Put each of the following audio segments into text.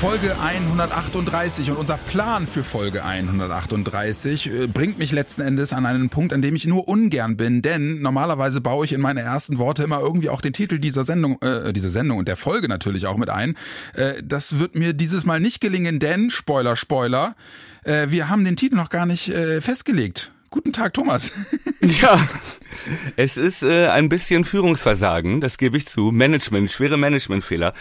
Folge 138 und unser Plan für Folge 138 äh, bringt mich letzten Endes an einen Punkt, an dem ich nur ungern bin, denn normalerweise baue ich in meine ersten Worte immer irgendwie auch den Titel dieser Sendung, äh, dieser Sendung und der Folge natürlich auch mit ein. Äh, das wird mir dieses Mal nicht gelingen, denn Spoiler, Spoiler, äh, wir haben den Titel noch gar nicht äh, festgelegt. Guten Tag, Thomas. Ja, es ist äh, ein bisschen Führungsversagen, das gebe ich zu. Management, schwere Managementfehler.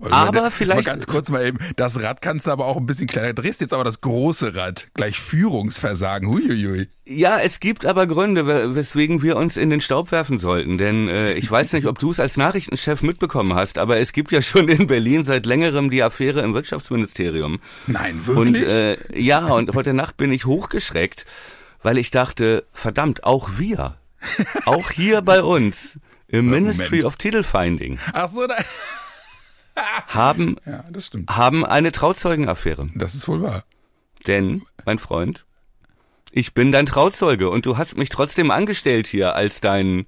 Aber Mal vielleicht. ganz kurz mal eben, das Rad kannst du aber auch ein bisschen kleiner. Drehst jetzt aber das große Rad. Gleich Führungsversagen. Huiuiui. Ja, es gibt aber Gründe, we- weswegen wir uns in den Staub werfen sollten. Denn äh, ich weiß nicht, ob du es als Nachrichtenchef mitbekommen hast, aber es gibt ja schon in Berlin seit längerem die Affäre im Wirtschaftsministerium. Nein, Und wirklich? äh, ja, und heute Nacht bin ich hochgeschreckt, weil ich dachte, verdammt, auch wir, auch hier bei uns im Ministry Moment. of Titelfinding Ach so, da, haben ja, das stimmt. haben eine Trauzeugenaffäre. Das ist wohl wahr. Denn, mein Freund, ich bin dein Trauzeuge und du hast mich trotzdem angestellt hier als dein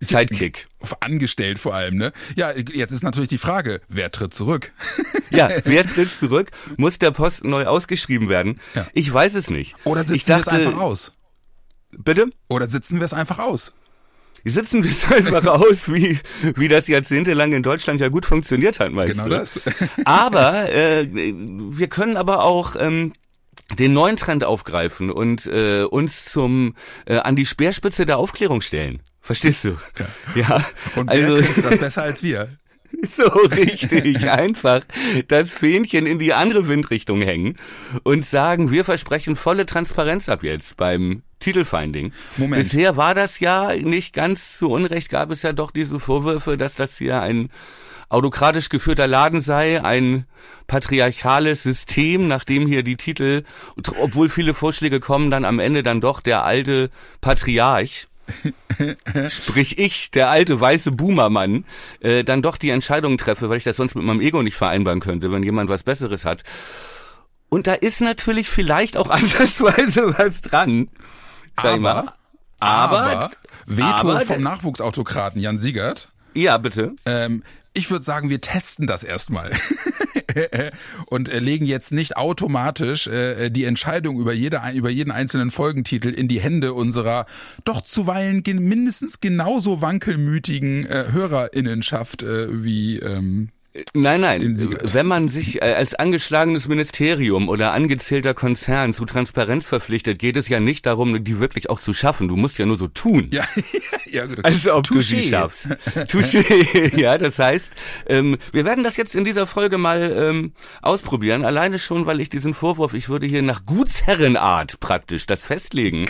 Sidekick. Auf angestellt vor allem, ne? Ja, jetzt ist natürlich die Frage, wer tritt zurück? Ja, wer tritt zurück? Muss der Posten neu ausgeschrieben werden? Ja. Ich weiß es nicht. Oder sitzen ich wir es einfach aus? Bitte? Oder sitzen wir es einfach aus? Sitzen wir es einfach aus, wie, wie das jahrzehntelang in Deutschland ja gut funktioniert hat, meinst Genau du? das. Aber äh, wir können aber auch ähm, den neuen Trend aufgreifen und äh, uns zum äh, an die Speerspitze der Aufklärung stellen. Verstehst du? Ja. Und wer also könnte das besser als wir? so richtig einfach das Fähnchen in die andere Windrichtung hängen und sagen, wir versprechen volle Transparenz ab jetzt beim Titelfinding. Moment. Bisher war das ja nicht ganz zu Unrecht, gab es ja doch diese Vorwürfe, dass das hier ein autokratisch geführter Laden sei, ein patriarchales System, nachdem hier die Titel, obwohl viele Vorschläge kommen, dann am Ende dann doch der alte Patriarch, sprich ich, der alte weiße Boomermann, äh, dann doch die Entscheidungen treffe, weil ich das sonst mit meinem Ego nicht vereinbaren könnte, wenn jemand was Besseres hat. Und da ist natürlich vielleicht auch ansatzweise was dran. Aber, Aber- aber Veto aber- vom Nachwuchsautokraten Jan Siegert. Ja, bitte. Ähm, ich würde sagen, wir testen das erstmal. und äh, legen jetzt nicht automatisch äh, die Entscheidung über, jede, über jeden einzelnen Folgentitel in die Hände unserer doch zuweilen mindestens genauso wankelmütigen äh, Hörerinnenschaft äh, wie ähm, Nein, nein. Wenn man sich äh, als angeschlagenes Ministerium oder angezählter Konzern zu Transparenz verpflichtet, geht es ja nicht darum, die wirklich auch zu schaffen. Du musst ja nur so tun. ja, ja gut. Also ob du Touché. sie schaffst. Touché. ja, das heißt, ähm, wir werden das jetzt in dieser Folge mal ähm, ausprobieren. Alleine schon, weil ich diesen Vorwurf, ich würde hier nach Gutsherrenart praktisch das festlegen,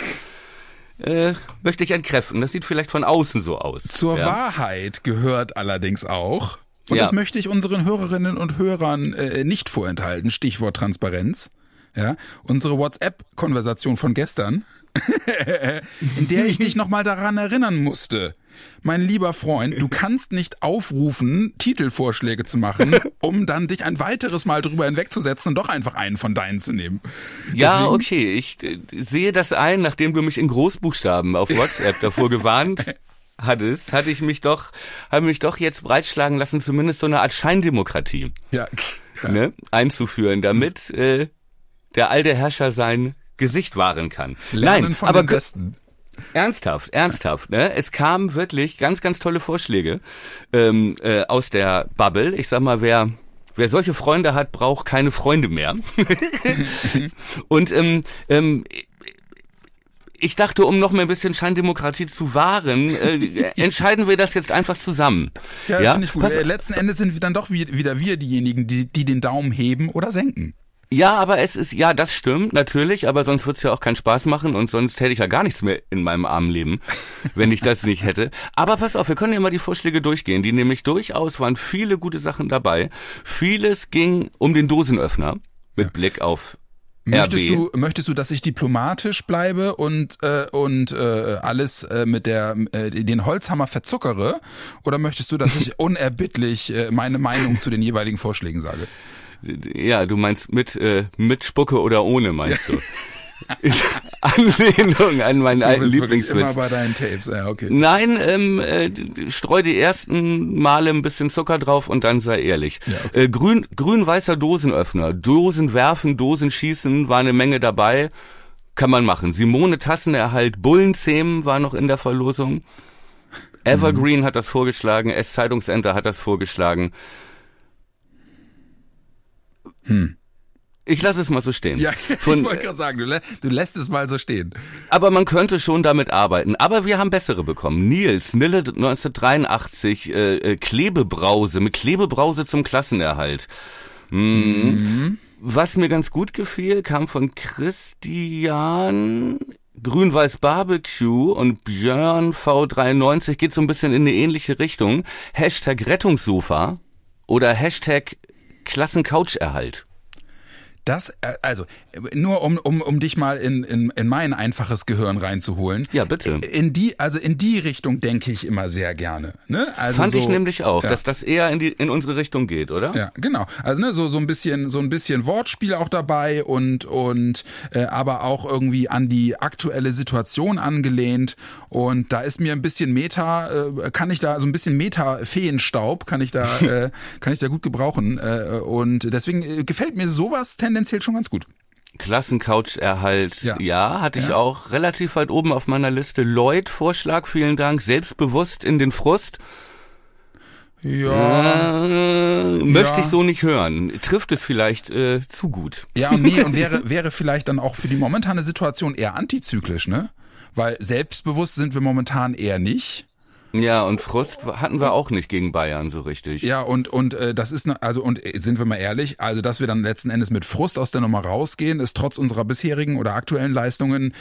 äh, möchte ich entkräften. Das sieht vielleicht von außen so aus. Zur ja. Wahrheit gehört allerdings auch, und Ja. das möchte ich unseren Hörerinnen und Hörern äh, nicht vorenthalten, Stichwort Transparenz, ja, unsere WhatsApp-Konversation von gestern, in der ich dich nochmal daran erinnern musste. Mein lieber Freund, du kannst nicht aufrufen, Titelvorschläge zu machen, um dann dich ein weiteres Mal drüber hinwegzusetzen und doch einfach einen von deinen zu nehmen. Ja, Deswegen- okay, ich äh, sehe das ein, nachdem du mich in Großbuchstaben auf WhatsApp davor gewarnt hattest, hatte ich mich doch, habe mich doch jetzt breitschlagen lassen, zumindest so eine Art Scheindemokratie Ja, ja. ne, einzuführen, damit äh, der alte Herrscher sein Gesicht wahren kann. Lernen Nein, von aber den Besten. Ernsthaft, ernsthaft, ne? Es kamen wirklich ganz, ganz tolle Vorschläge ähm, äh, aus der Bubble. Ich sag mal, wer wer solche Freunde hat, braucht keine Freunde mehr. Und ähm, ähm, ich dachte, um noch mal ein bisschen Scheindemokratie zu wahren, äh, entscheiden wir das jetzt einfach zusammen. Ja, das finde ich gut. Pass- Äh, Letzten Endes sind wir dann doch wie- wieder wir diejenigen, die, die den Daumen heben oder senken. Ja, aber es ist, ja, das stimmt, natürlich, aber sonst wird's ja auch keinen Spaß machen und sonst hätte ich ja gar nichts mehr in meinem armen Leben, wenn ich das nicht hätte. Aber pass auf, wir können ja mal die Vorschläge durchgehen, die nämlich durchaus waren viele gute Sachen dabei. Vieles ging um den Dosenöffner mit Blick auf Möchtest RB. du, möchtest du, dass ich diplomatisch bleibe und äh, und äh, alles äh, mit der äh, den Holzhammer verzuckere, oder möchtest du, dass ich unerbittlich äh, meine Meinung zu den jeweiligen Vorschlägen sage? Ja, du meinst mit, äh, mit Spucke oder ohne, meinst du? Anlehnung an meinen Du alten wirklich immer Lieblingswitz. bei deinen Tapes. Ja, okay. Nein, ähm, äh, streu die ersten Male ein bisschen Zucker drauf und dann sei ehrlich. Ja, äh, grün, grün-weißer Dosenöffner, Dosen werfen, Dosen schießen, war eine Menge dabei. Kann man machen. Simone Tassenerhalt, Bullenzähmen war noch in der Verlosung. Evergreen hat das vorgeschlagen, S-Zeitungsenter hat das vorgeschlagen. Ich lasse es mal so stehen. Ja, Von- ich wollte gerade sagen, du, lä du lässt es mal so stehen. Aber man könnte schon damit arbeiten. Aber wir haben bessere bekommen. Nils, Nille 1983, äh, äh, Klebebrause, mit Klebebrause zum Klassenerhalt. Mhm. Was mir ganz gut gefiel, kam von Christian Grün-Weiß Barbecue und Björn V93, geht so ein bisschen in eine ähnliche Richtung. Hashtag Rettungssofa oder Hashtag Klassencoucherhalt. Das, äh, also, nur um, um, um dich mal in, in, in mein einfaches Gehirn reinzuholen. Ja, bitte. In die, also in die Richtung denke ich immer sehr gerne. Ne? Also Fand so, ich nämlich auch, ja. dass das eher in, die, in unsere Richtung geht, oder? Ja, genau. Also ne, so so ein bisschen so ein bisschen Wortspiel auch dabei und und äh, aber auch irgendwie an die aktuelle Situation angelehnt und da ist mir ein bisschen Meta äh, kann ich da so ein bisschen Meta Feenstaub kann ich da äh, kann ich da gut gebrauchen äh, und deswegen äh, gefällt mir sowas tendenziell schon ganz gut. Klassencouch-Erhalt, ja, Ja. hatte ich Ja. auch relativ weit oben auf meiner Liste. Lloyd, Vorschlag, vielen Dank. Selbstbewusst in den Frust. Ja. Äh, möchte ich so nicht hören. Trifft es vielleicht äh, zu gut. Ja, und nee, und wäre, wäre vielleicht dann auch für die momentane Situation eher antizyklisch, ne? Weil selbstbewusst sind wir momentan eher nicht. Ja, und Frust hatten wir auch nicht gegen Bayern so richtig. Ja, und und äh, das ist ne, also und äh, sind wir mal ehrlich, also dass wir dann letzten Endes mit Frust aus der Nummer rausgehen, ist trotz unserer bisherigen oder aktuellen Leistungen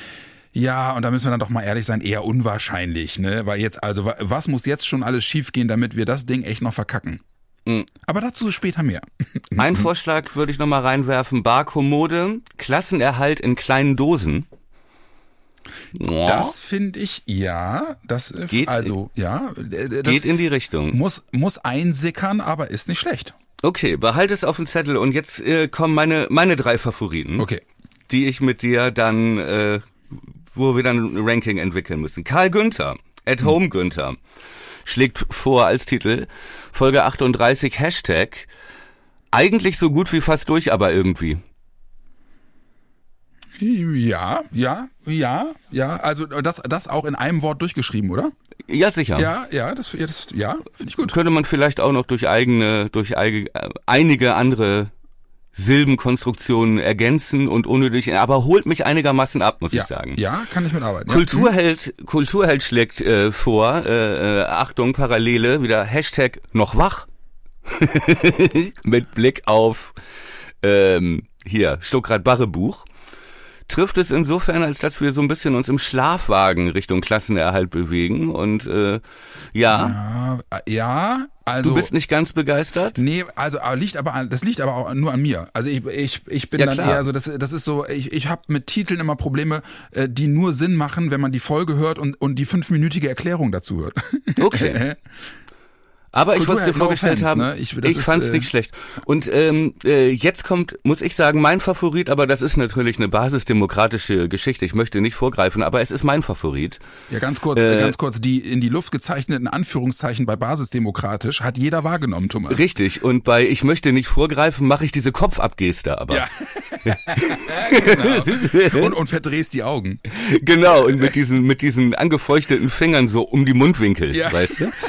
ja, und da müssen wir dann doch mal ehrlich sein, eher unwahrscheinlich, ne? Weil jetzt also wa- was muss jetzt schon alles schiefgehen, damit wir das Ding echt noch verkacken? Mhm. Aber dazu später mehr. Ein Vorschlag würde ich noch mal reinwerfen. Barkommode, Klassenerhalt in kleinen Dosen. Ja, Das finde ich ja, das äh, Geht- also ja, äh, das geht in die Richtung. muss muss einsickern, aber ist nicht schlecht. Okay, behalte es auf dem Zettel und jetzt äh, kommen meine meine drei Favoriten. Okay. die ich mit dir dann, äh, wo wir dann ein Ranking entwickeln müssen. Karl Günther, at home Günther, schlägt vor als Titel Folge 38 Hashtag eigentlich so gut wie fast durch, aber irgendwie. Ja, ja, ja, ja. Also das, das auch in einem Wort durchgeschrieben, oder? Ja, sicher. Ja, ja, das, ja, das, ja finde ich gut. Könnte man vielleicht auch noch durch eigene, durch eige, äh, einige andere Silbenkonstruktionen ergänzen und unnötig, aber holt mich einigermaßen ab, muss Ja, ich sagen. ja, kann ich mitarbeiten. ja. Kulturheld, Kulturheld schlägt äh, vor, äh, äh, Achtung, Parallele, wieder Hashtag noch wach. Mit Blick auf ähm, hier, Stuckrad-Barre Buch. Trifft es insofern, als dass wir so ein bisschen uns im Schlafwagen Richtung Klassenerhalt bewegen und äh, ja, Ja, ja, also. du bist nicht ganz begeistert? Nee, also aber liegt aber an, das liegt aber auch nur an mir. Also ich ich, ich bin Ja, dann klar. eher so das das ist so ich ich habe mit Titeln immer Probleme, äh, die nur Sinn machen, wenn man die Folge hört und und die fünfminütige Erklärung dazu hört. Okay. Aber ich wollte dir hat no vorgestellt offense, haben, ne? Ich- ich ist, fand's äh, nicht schlecht. Und ähm, äh, jetzt kommt, muss ich sagen, mein Favorit, aber das ist natürlich eine basisdemokratische Geschichte. Ich möchte nicht vorgreifen, aber es ist mein Favorit. Ja, ganz kurz, Äh, ganz kurz, die in die Luft gezeichneten Anführungszeichen bei Basisdemokratisch hat jeder wahrgenommen, Thomas. Richtig. Und bei Ich möchte nicht vorgreifen, mache ich diese Kopfabgeste aber. Ja. genau. und, und verdrehst die Augen. genau. Und mit diesen, mit diesen angefeuchteten Fingern so um die Mundwinkel, Ja. weißt du?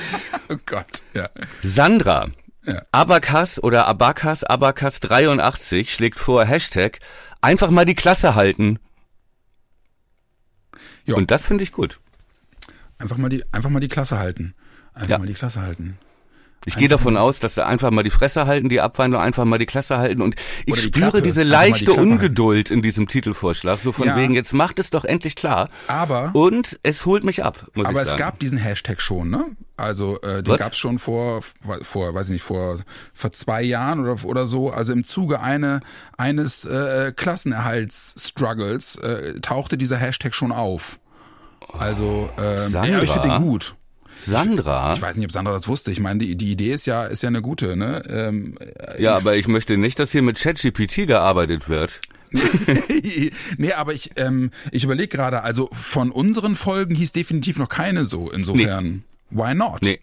Oh Gott. Ja. Sandra. Ja. Abakas oder Abakas, Abakas 83 schlägt vor Hashtag einfach mal die Klasse halten. Ja. Und das finde ich gut. Einfach mal die, einfach mal die Klasse halten. Einfach Ja. mal die Klasse halten. Ich gehe davon aus, dass sie einfach mal die Fresse halten, die Abwandlung einfach mal die Klasse halten und ich die spüre Klappe. diese die leichte halten. Ungeduld in diesem Titelvorschlag, so von Ja. wegen, jetzt macht es doch endlich klar. Aber Und es holt mich ab, muss Aber ich es sagen. gab diesen Hashtag schon, ne? Also äh, den gab es schon vor, vor, weiß ich nicht, vor vor zwei Jahren oder oder so. Also im Zuge eine, eines äh, Klassenerhaltsstruggles äh, tauchte dieser Hashtag schon auf. Also ähm, Sandra? ja, ich finde den gut. Sandra? Ich weiß nicht, ob Sandra das wusste. Ich meine, die, die Idee ist ja ist ja eine gute, ne? Ähm, Ja, aber ich möchte nicht, dass hier mit ChatGPT gearbeitet wird. nee, aber ich ähm, ich überlege gerade. Also von unseren Folgen hieß definitiv noch keine so. Insofern, why not? Nee.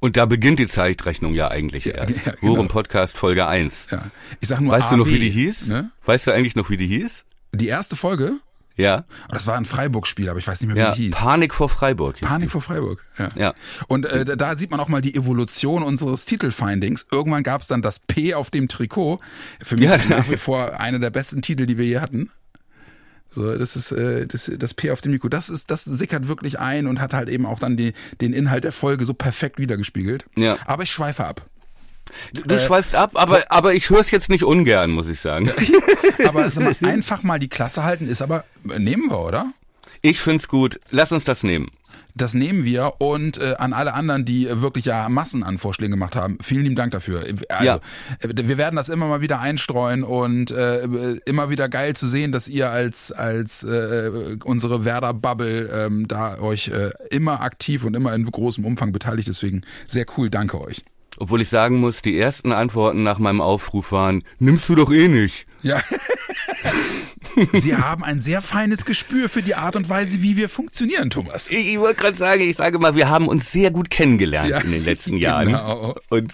Und da beginnt die Zeitrechnung ja eigentlich erst. ja, genau. Podcast Folge 1. Ja. Ich sag nur Weißt du noch, AW, wie die hieß? Ne? Weißt du eigentlich noch, wie die hieß? Die erste Folge, Ja. oh, das war ein Freiburg-Spiel, aber ich weiß nicht mehr, Ja, wie die hieß. Panik vor Freiburg. Panik vor Freiburg. Ja. Ja. Und äh, da- sieht man auch mal die Evolution unseres Titelfindings. Irgendwann gab es dann das P auf dem Trikot. Für mich Ja. nach wie vor einer der besten Titel, die wir je hatten. So, das ist äh, das, das P auf dem Trikot. Das ist, das sickert wirklich ein und hat halt eben auch dann die, den Inhalt der Folge so perfekt wiedergespiegelt. Ja. Aber ich schweife ab. Du, du schweifst ab, aber, aber ich höre es jetzt nicht ungern, muss ich sagen. Aber mal, einfach mal die Klasse halten ist aber nehmen wir, oder? Ich find's gut. Lass uns das nehmen. Das nehmen wir und äh, an alle anderen, die äh, wirklich ja Massen an Vorschlägen gemacht haben, vielen lieben Dank dafür. Also, Ja. äh, wir werden das immer mal wieder einstreuen und äh, immer wieder geil zu sehen, dass ihr als als äh, unsere Werder Bubble ähm, da euch äh, immer aktiv und immer in großem Umfang beteiligt. Deswegen sehr cool, danke euch. Obwohl ich sagen muss, die ersten Antworten nach meinem Aufruf waren, nimmst du doch eh nicht. Ja. Sie haben ein sehr feines Gespür für die Art und Weise, wie wir funktionieren, Thomas. Ich, ich wollte gerade sagen, ich sage mal, wir haben uns sehr gut kennengelernt Ja, in den letzten Jahren. genau. Und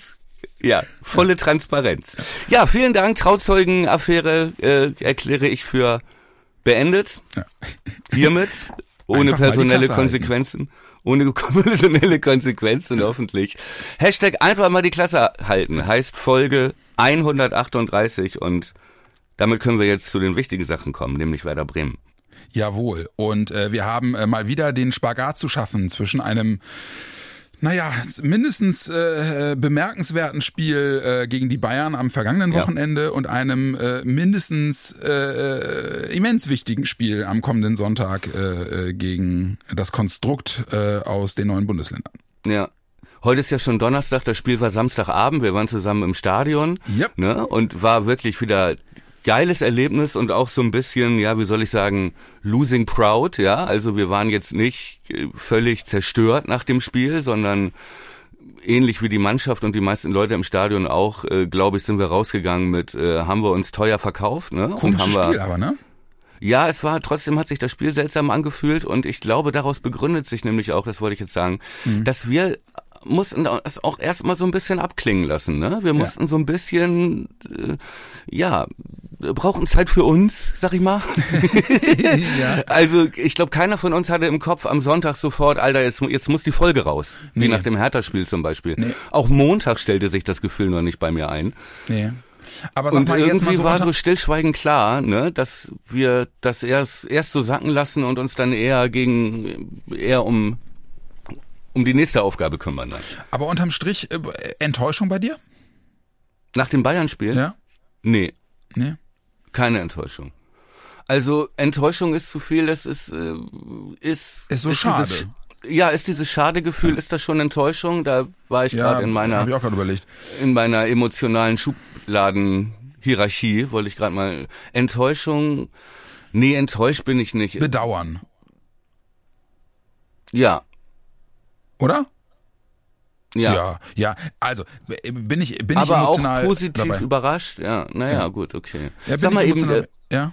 ja, volle Transparenz. Ja, vielen Dank. Trauzeugenaffäre äh, erkläre ich für beendet. Ja. Hiermit, ohne Einfach personelle Klasse halten. Ohne personelle Konsequenzen hoffentlich. Hashtag einfach mal die Klasse halten heißt Folge 138 und damit können wir jetzt zu den wichtigen Sachen kommen, nämlich Werder Bremen. Jawohl. Und äh, wir haben äh, mal wieder den Spagat zu schaffen zwischen einem naja, mindestens äh, bemerkenswerten Spiel äh, gegen die Bayern am vergangenen Ja. Wochenende und einem äh, mindestens äh, äh, immens wichtigen Spiel am kommenden Sonntag äh, äh, gegen das Konstrukt äh, aus den neuen Bundesländern. Ja. Heute ist ja schon Donnerstag, das Spiel war Samstagabend, wir waren zusammen im Stadion Yep. ne, und war wirklich wieder geiles Erlebnis und auch so ein bisschen, ja, wie soll ich sagen, losing proud, ja, also wir waren jetzt nicht äh, völlig zerstört nach dem Spiel, sondern ähnlich wie die Mannschaft und die meisten Leute im Stadion auch, äh, glaube ich, sind wir rausgegangen mit, äh, haben wir uns teuer verkauft, ne, und Komisches haben wir, Spiel aber, ne? ja, es war, trotzdem hat sich das Spiel seltsam angefühlt und ich glaube, daraus begründet sich nämlich auch, das wollte ich jetzt sagen, Mhm. dass wir mussten es auch erstmal so ein bisschen abklingen lassen, ne? Wir mussten so ein bisschen, äh, ja, brauchen Zeit für uns, sag ich mal. ja. Also ich glaube, keiner von uns hatte im Kopf am Sonntag sofort, Alter, jetzt, jetzt muss die Folge raus. Wie Nee. nach dem Hertha-Spiel zum Beispiel. Auch Montag stellte sich das Gefühl noch nicht bei mir ein. Nee. Aber Und irgendwie so war so stillschweigend klar, ne, dass wir das erst erst so sacken lassen und uns dann eher gegen eher um um die nächste Aufgabe kümmern. Dann. aber unterm Strich äh, Enttäuschung bei dir? Nach dem Bayern-Spiel? Ja? Nee, Nee. keine Enttäuschung. Also Enttäuschung ist zu viel, das ist äh, ist Ist so dieses schade. Sch- ja, ist dieses schade Gefühl, ist das schon Enttäuschung? Da war ich Ja, gerade in meiner habe ich auch gerade überlegt. in meiner emotionalen Schubladenhierarchie, wollte ich gerade mal Enttäuschung. Nee, enttäuscht bin ich nicht. Bedauern, Ja, oder? ja. Ja, ja. Also bin ich bin ich Aber auch emotional positiv dabei. überrascht. Ja, naja, gut, okay. Ja, bin Sag ich mal eben, emotional, äh, ja.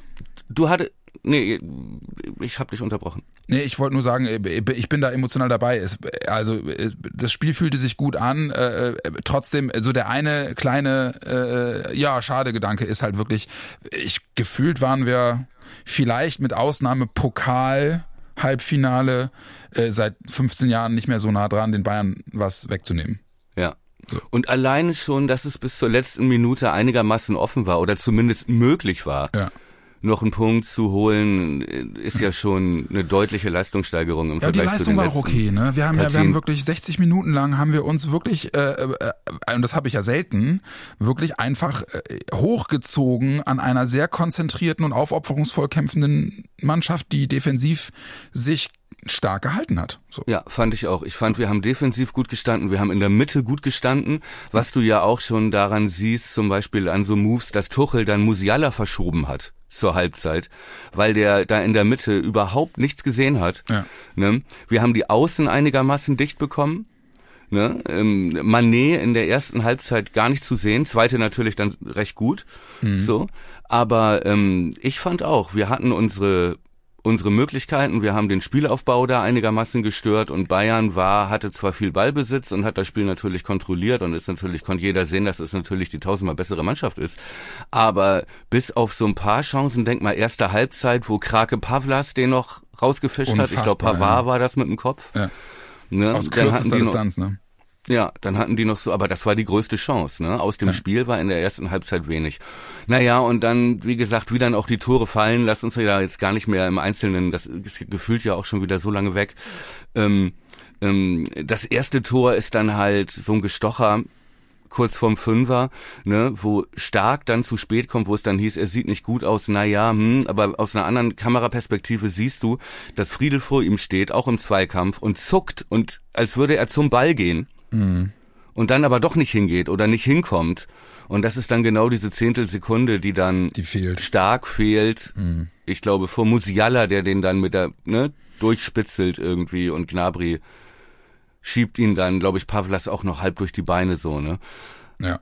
du hatte, nee, ich hab dich unterbrochen. Nee, ich wollte nur sagen, äh, ich bin da emotional dabei. Es, also äh, das Spiel fühlte sich gut an. Äh, trotzdem, so der eine kleine, äh, ja, schade Gedanke ist halt wirklich, ich gefühlt waren wir vielleicht mit Ausnahme Pokal Halbfinale äh, seit 15 Jahren nicht mehr so nah dran, den Bayern was wegzunehmen. Ja. Und alleine schon, dass es bis zur letzten Minute einigermaßen offen war oder zumindest möglich war, Ja. noch einen Punkt zu holen, ist ja schon eine deutliche Leistungssteigerung im Ja, die Vergleich zu Leistung den war auch okay, ne? Wir haben ja, wir haben wirklich 60 Minuten lang haben wir uns wirklich, äh, äh, äh, und das habe ich ja selten, wirklich einfach äh, hochgezogen an einer sehr konzentrierten und aufopferungsvoll kämpfenden Mannschaft, die defensiv sich stark gehalten hat. So. Ja, fand ich auch. Ich fand, wir haben defensiv gut gestanden, wir haben in der Mitte gut gestanden, was du ja auch schon daran siehst, zum Beispiel an so Moves, dass Tuchel dann Musiala verschoben hat zur Halbzeit, weil der da in der Mitte überhaupt nichts gesehen hat. Ja. Ne? Wir haben die Außen einigermaßen dicht bekommen. Ne? Ähm, Manet in der ersten Halbzeit gar nicht zu sehen, zweite natürlich dann recht gut. So, aber ähm, ich fand auch, wir hatten unsere unsere Möglichkeiten, wir haben den Spielaufbau da einigermaßen gestört und Bayern war hatte zwar viel Ballbesitz und hat das Spiel natürlich kontrolliert und ist natürlich konnte jeder sehen, dass es natürlich die tausendmal bessere Mannschaft ist, aber bis auf so ein paar Chancen, denk mal erste Halbzeit, wo Krake Pavlas den noch rausgefischt hat, ich glaube Unfassbar, Pavard ja. war das mit dem Kopf. Ja. Ne? Aus kürzester Distanz, ne? Ja, dann hatten die noch so, aber das war die größte Chance, ne? Aus dem Spiel war in der ersten Halbzeit wenig. Naja, und dann, wie gesagt, wie dann auch die Tore fallen, lass uns ja jetzt gar nicht mehr im Einzelnen, das ist gefühlt ja auch schon wieder so lange weg. Ähm, ähm, das erste Tor ist dann halt so ein Gestocher, kurz vorm Fünfer, ne, wo Stark dann zu spät kommt, wo es dann hieß, er sieht nicht gut aus, na ja, hm, aber aus einer anderen Kameraperspektive siehst du, dass Friedel vor ihm steht, auch im Zweikampf und zuckt und als würde er zum Ball gehen und dann aber doch nicht hingeht oder nicht hinkommt. Und das ist dann genau diese Zehntelsekunde, die dann Die fehlt. stark fehlt. Ich glaube, vor Musiala, der den dann mit der, ne, durchspitzelt irgendwie und Gnabry schiebt ihn dann, glaube ich, Pavlas auch noch halb durch die Beine so, ne? Ja.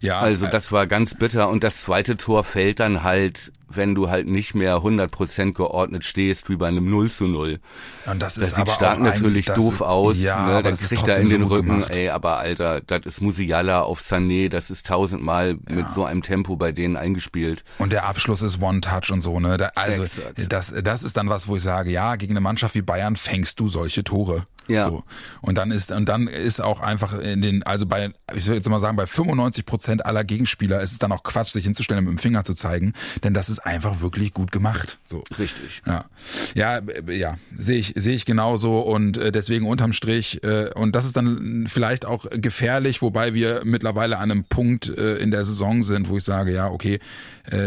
Ja, Also äh, das war ganz bitter und das zweite Tor fällt dann halt, wenn du halt nicht mehr 100% geordnet stehst, wie bei einem 0 zu 0. und das, Das ist sieht stark natürlich doof das, aus, Ja, ne? dann das ist kriegt er in den so Rücken, gemacht. ey, aber Alter, das ist Musiala auf Sané, das ist tausendmal mit so einem Tempo bei denen eingespielt. Und der Abschluss ist One-Touch und so, ne? Da, also Exakt. das, das ist dann was, wo ich sage, ja, gegen eine Mannschaft wie Bayern fängst du solche Tore. Ja. So. Und dann ist, und dann ist auch einfach in den, also bei, ich will jetzt mal sagen, bei 95 Prozent aller Gegenspieler ist es dann auch Quatsch, sich hinzustellen und mit dem Finger zu zeigen, denn das ist einfach wirklich gut gemacht. So. Richtig. Ja, ja, äh, ja, sehe ich, sehe ich genauso und äh, deswegen unterm Strich äh, und das ist dann vielleicht auch gefährlich, wobei wir mittlerweile an einem Punkt in der Saison sind, wo ich sage, ja, okay,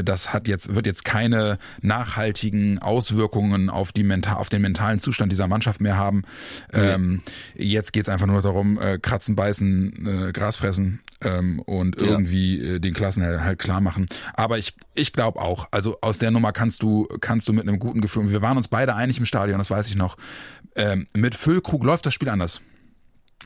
das hat jetzt wird jetzt keine nachhaltigen Auswirkungen auf die mental, auf den mentalen Zustand dieser Mannschaft mehr haben. Ähm, jetzt geht's einfach nur darum, äh, kratzen, beißen, äh, Gras fressen ähm, und irgendwie äh, den Klassen halt, halt klar machen. Aber ich, ich glaube auch, also aus der Nummer kannst du, kannst du mit einem guten Gefühl, wir waren uns beide einig im Stadion, das weiß ich noch, ähm, mit Füllkrug läuft das Spiel anders.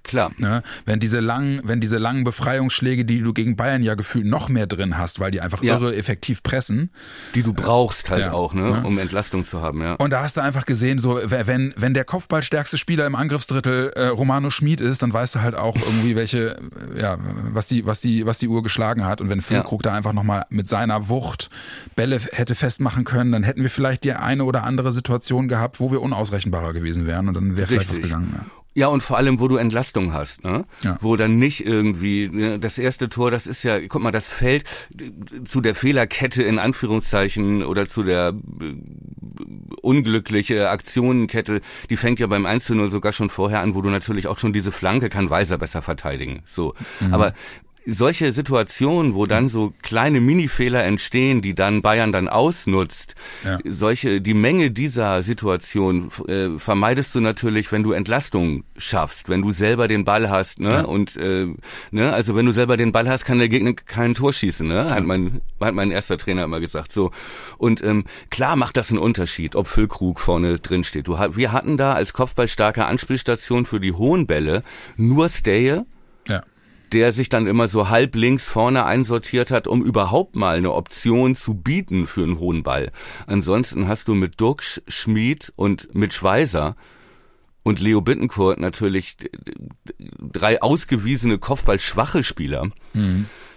Klar. Ne? Wenn diese langen, wenn diese langen Befreiungsschläge, die du gegen Bayern ja gefühlt noch mehr drin hast, weil die einfach Ja. irre effektiv pressen. Die du brauchst halt Ja, auch, ne, ja. um Entlastung zu haben, ja. Und da hast du einfach gesehen, so wenn wenn der Kopfballstärkste Spieler im Angriffsdrittel äh, Romano Schmid ist, dann weißt du halt auch irgendwie welche, ja, was die was die was die Uhr geschlagen hat. Und wenn Füllkrug da einfach noch mal mit seiner Wucht Bälle hätte festmachen können, dann hätten wir vielleicht die eine oder andere Situation gehabt, wo wir unausrechenbarer gewesen wären und dann wäre vielleicht was gegangen. Ja. Ja, und vor allem, wo du Entlastung hast, ne? Ja. Wo dann nicht irgendwie, ne, das erste Tor, das ist ja, guck mal, das fällt d- zu der Fehlerkette in Anführungszeichen oder zu der äh, unglückliche Aktionenkette, die fängt ja beim 1 zu 0 sogar schon vorher an, wo du natürlich auch schon diese Flanke kann Weiser besser verteidigen. So. Mhm. Aber solche Situationen, wo dann so kleine Minifehler entstehen, die dann Bayern dann ausnutzt, Ja. solche, die Menge dieser Situation äh, vermeidest du natürlich, wenn du Entlastung schaffst, wenn du selber den Ball hast, ne? Ja. Und äh, ne, also wenn du selber den Ball hast, kann der Gegner kein Tor schießen, ne? Hat mein hat mein erster Trainer immer gesagt. So und ähm, klar macht das einen Unterschied, ob Füllkrug vorne drin steht. Du wir hatten da als Kopfballstarke Anspielstation für die hohen Bälle nur Staye ja. Der sich dann immer so halb links vorne einsortiert hat, um überhaupt mal eine Option zu bieten für einen hohen Ball. Ansonsten hast du mit Duxch, Schmid und mit Schweizer und Leo Bittencourt natürlich drei ausgewiesene Kopfballschwache Spieler.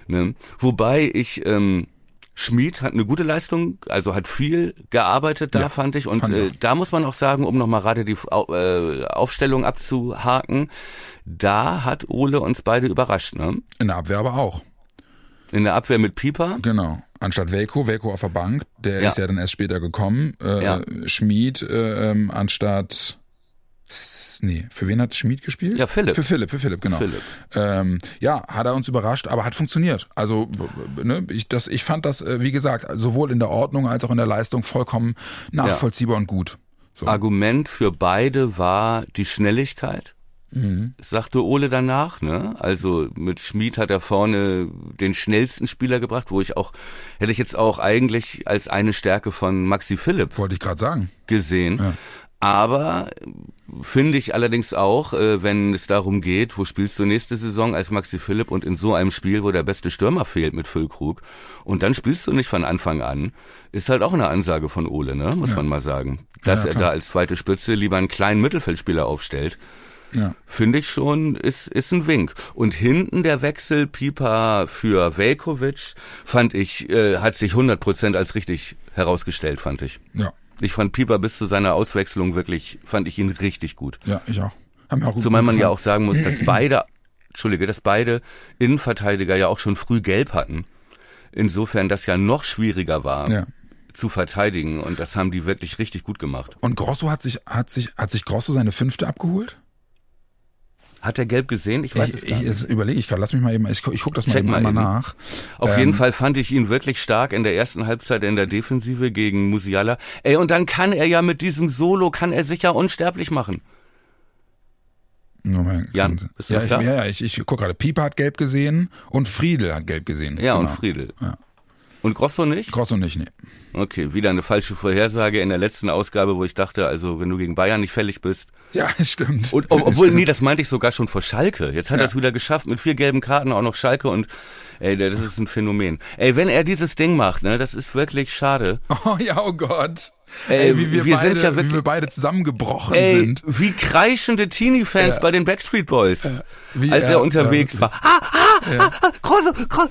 Ne? Wobei ich ähm, Schmid hat eine gute Leistung, also hat viel gearbeitet da, Ja, fand ich. Und fand äh, da muss man auch sagen, um nochmal gerade die äh, Aufstellung abzuhaken, da hat Ole uns beide überrascht, ne? In der Abwehr aber auch. In der Abwehr mit Pieper. Genau. Anstatt Velko, Velko auf der Bank, der Ja. ist ja dann erst später gekommen. Äh, Ja. Schmied äh, ähm, anstatt Nee, für wen hat Schmied gespielt? Ja, Philipp. Für Philipp, für Philipp, genau. Philipp. Ähm, ja, hat er uns überrascht, aber hat funktioniert. Also, ne, ich, das, ich fand das, äh, wie gesagt, sowohl in der Ordnung als auch in der Leistung vollkommen nachvollziehbar und gut. So. Argument für beide war die Schnelligkeit. Mhm. Sagte Ole danach, ne? Also mit Schmid hat er vorne den schnellsten Spieler gebracht, wo ich auch, hätte ich jetzt auch eigentlich als eine Stärke von Maxi Philipp Wollte ich gerade sagen. gesehen. Ja. Aber finde ich allerdings auch, äh, wenn es darum geht, wo spielst du nächste Saison als Maxi Philipp und in so einem Spiel, wo der beste Stürmer fehlt mit Füllkrug und dann spielst du nicht von Anfang an, ist halt auch eine Ansage von Ole, ne? muss man mal sagen. Dass Ja, er da als zweite Spitze lieber einen kleinen Mittelfeldspieler aufstellt. Ja. Finde ich schon, ist, ist ein Wink. Und hinten der Wechsel Pieper für Velkovic fand ich, äh, hat sich 100% als richtig herausgestellt, fand ich. Ja. Ich fand Pieper bis zu seiner Auswechslung wirklich, fand ich ihn richtig gut. Ja, ich auch. Haben auch gut Zumal man ja auch sagen muss, dass beide, Entschuldige, dass beide Innenverteidiger ja auch schon früh gelb hatten. Insofern das ja noch schwieriger war Ja. zu verteidigen und das haben die wirklich richtig gut gemacht. Und Grosso hat sich, hat sich, hat sich Grosso seine fünfte abgeholt? Hat er gelb gesehen? Ich weiß Ich, es gar nicht. jetzt überlege ich gerade, lass mich mal eben, ich, ich guck das mal Check eben mal eben. nach. Auf Ähm, jeden Fall fand ich ihn wirklich stark in der ersten Halbzeit in der Defensive gegen Musiala. Ey, und dann kann er ja mit diesem Solo, kann er sich ja unsterblich machen. Moment, Jan, bist du ja, ich, ja, ich, ich guck gerade. Pieper hat gelb gesehen und Friedel hat gelb gesehen. Ja, und Genau. Friedel. Ja. Und Grosso nicht? Grosso nicht, nee. Okay, wieder eine falsche Vorhersage in der letzten Ausgabe, wo ich dachte, also wenn du gegen Bayern nicht fällig bist. Ja, stimmt. Und, ob- obwohl, nee, das meinte ich sogar schon vor Schalke. Jetzt hat er es wieder geschafft mit vier gelben Karten, auch noch Schalke und ey, das ist ein Phänomen. Ey, wenn er dieses Ding macht, ne, das ist wirklich schade. Oh ja, oh Gott. Ey, Ey, wie wir, wir beide, sind ja wirklich- wie wir beide zusammengebrochen Ey, sind. wie kreischende Teenie-Fans Ja. bei den Backstreet Boys. Wie als er, er- unterwegs ja, war. Ah, ah, ah, ah, Grosso, Grosso.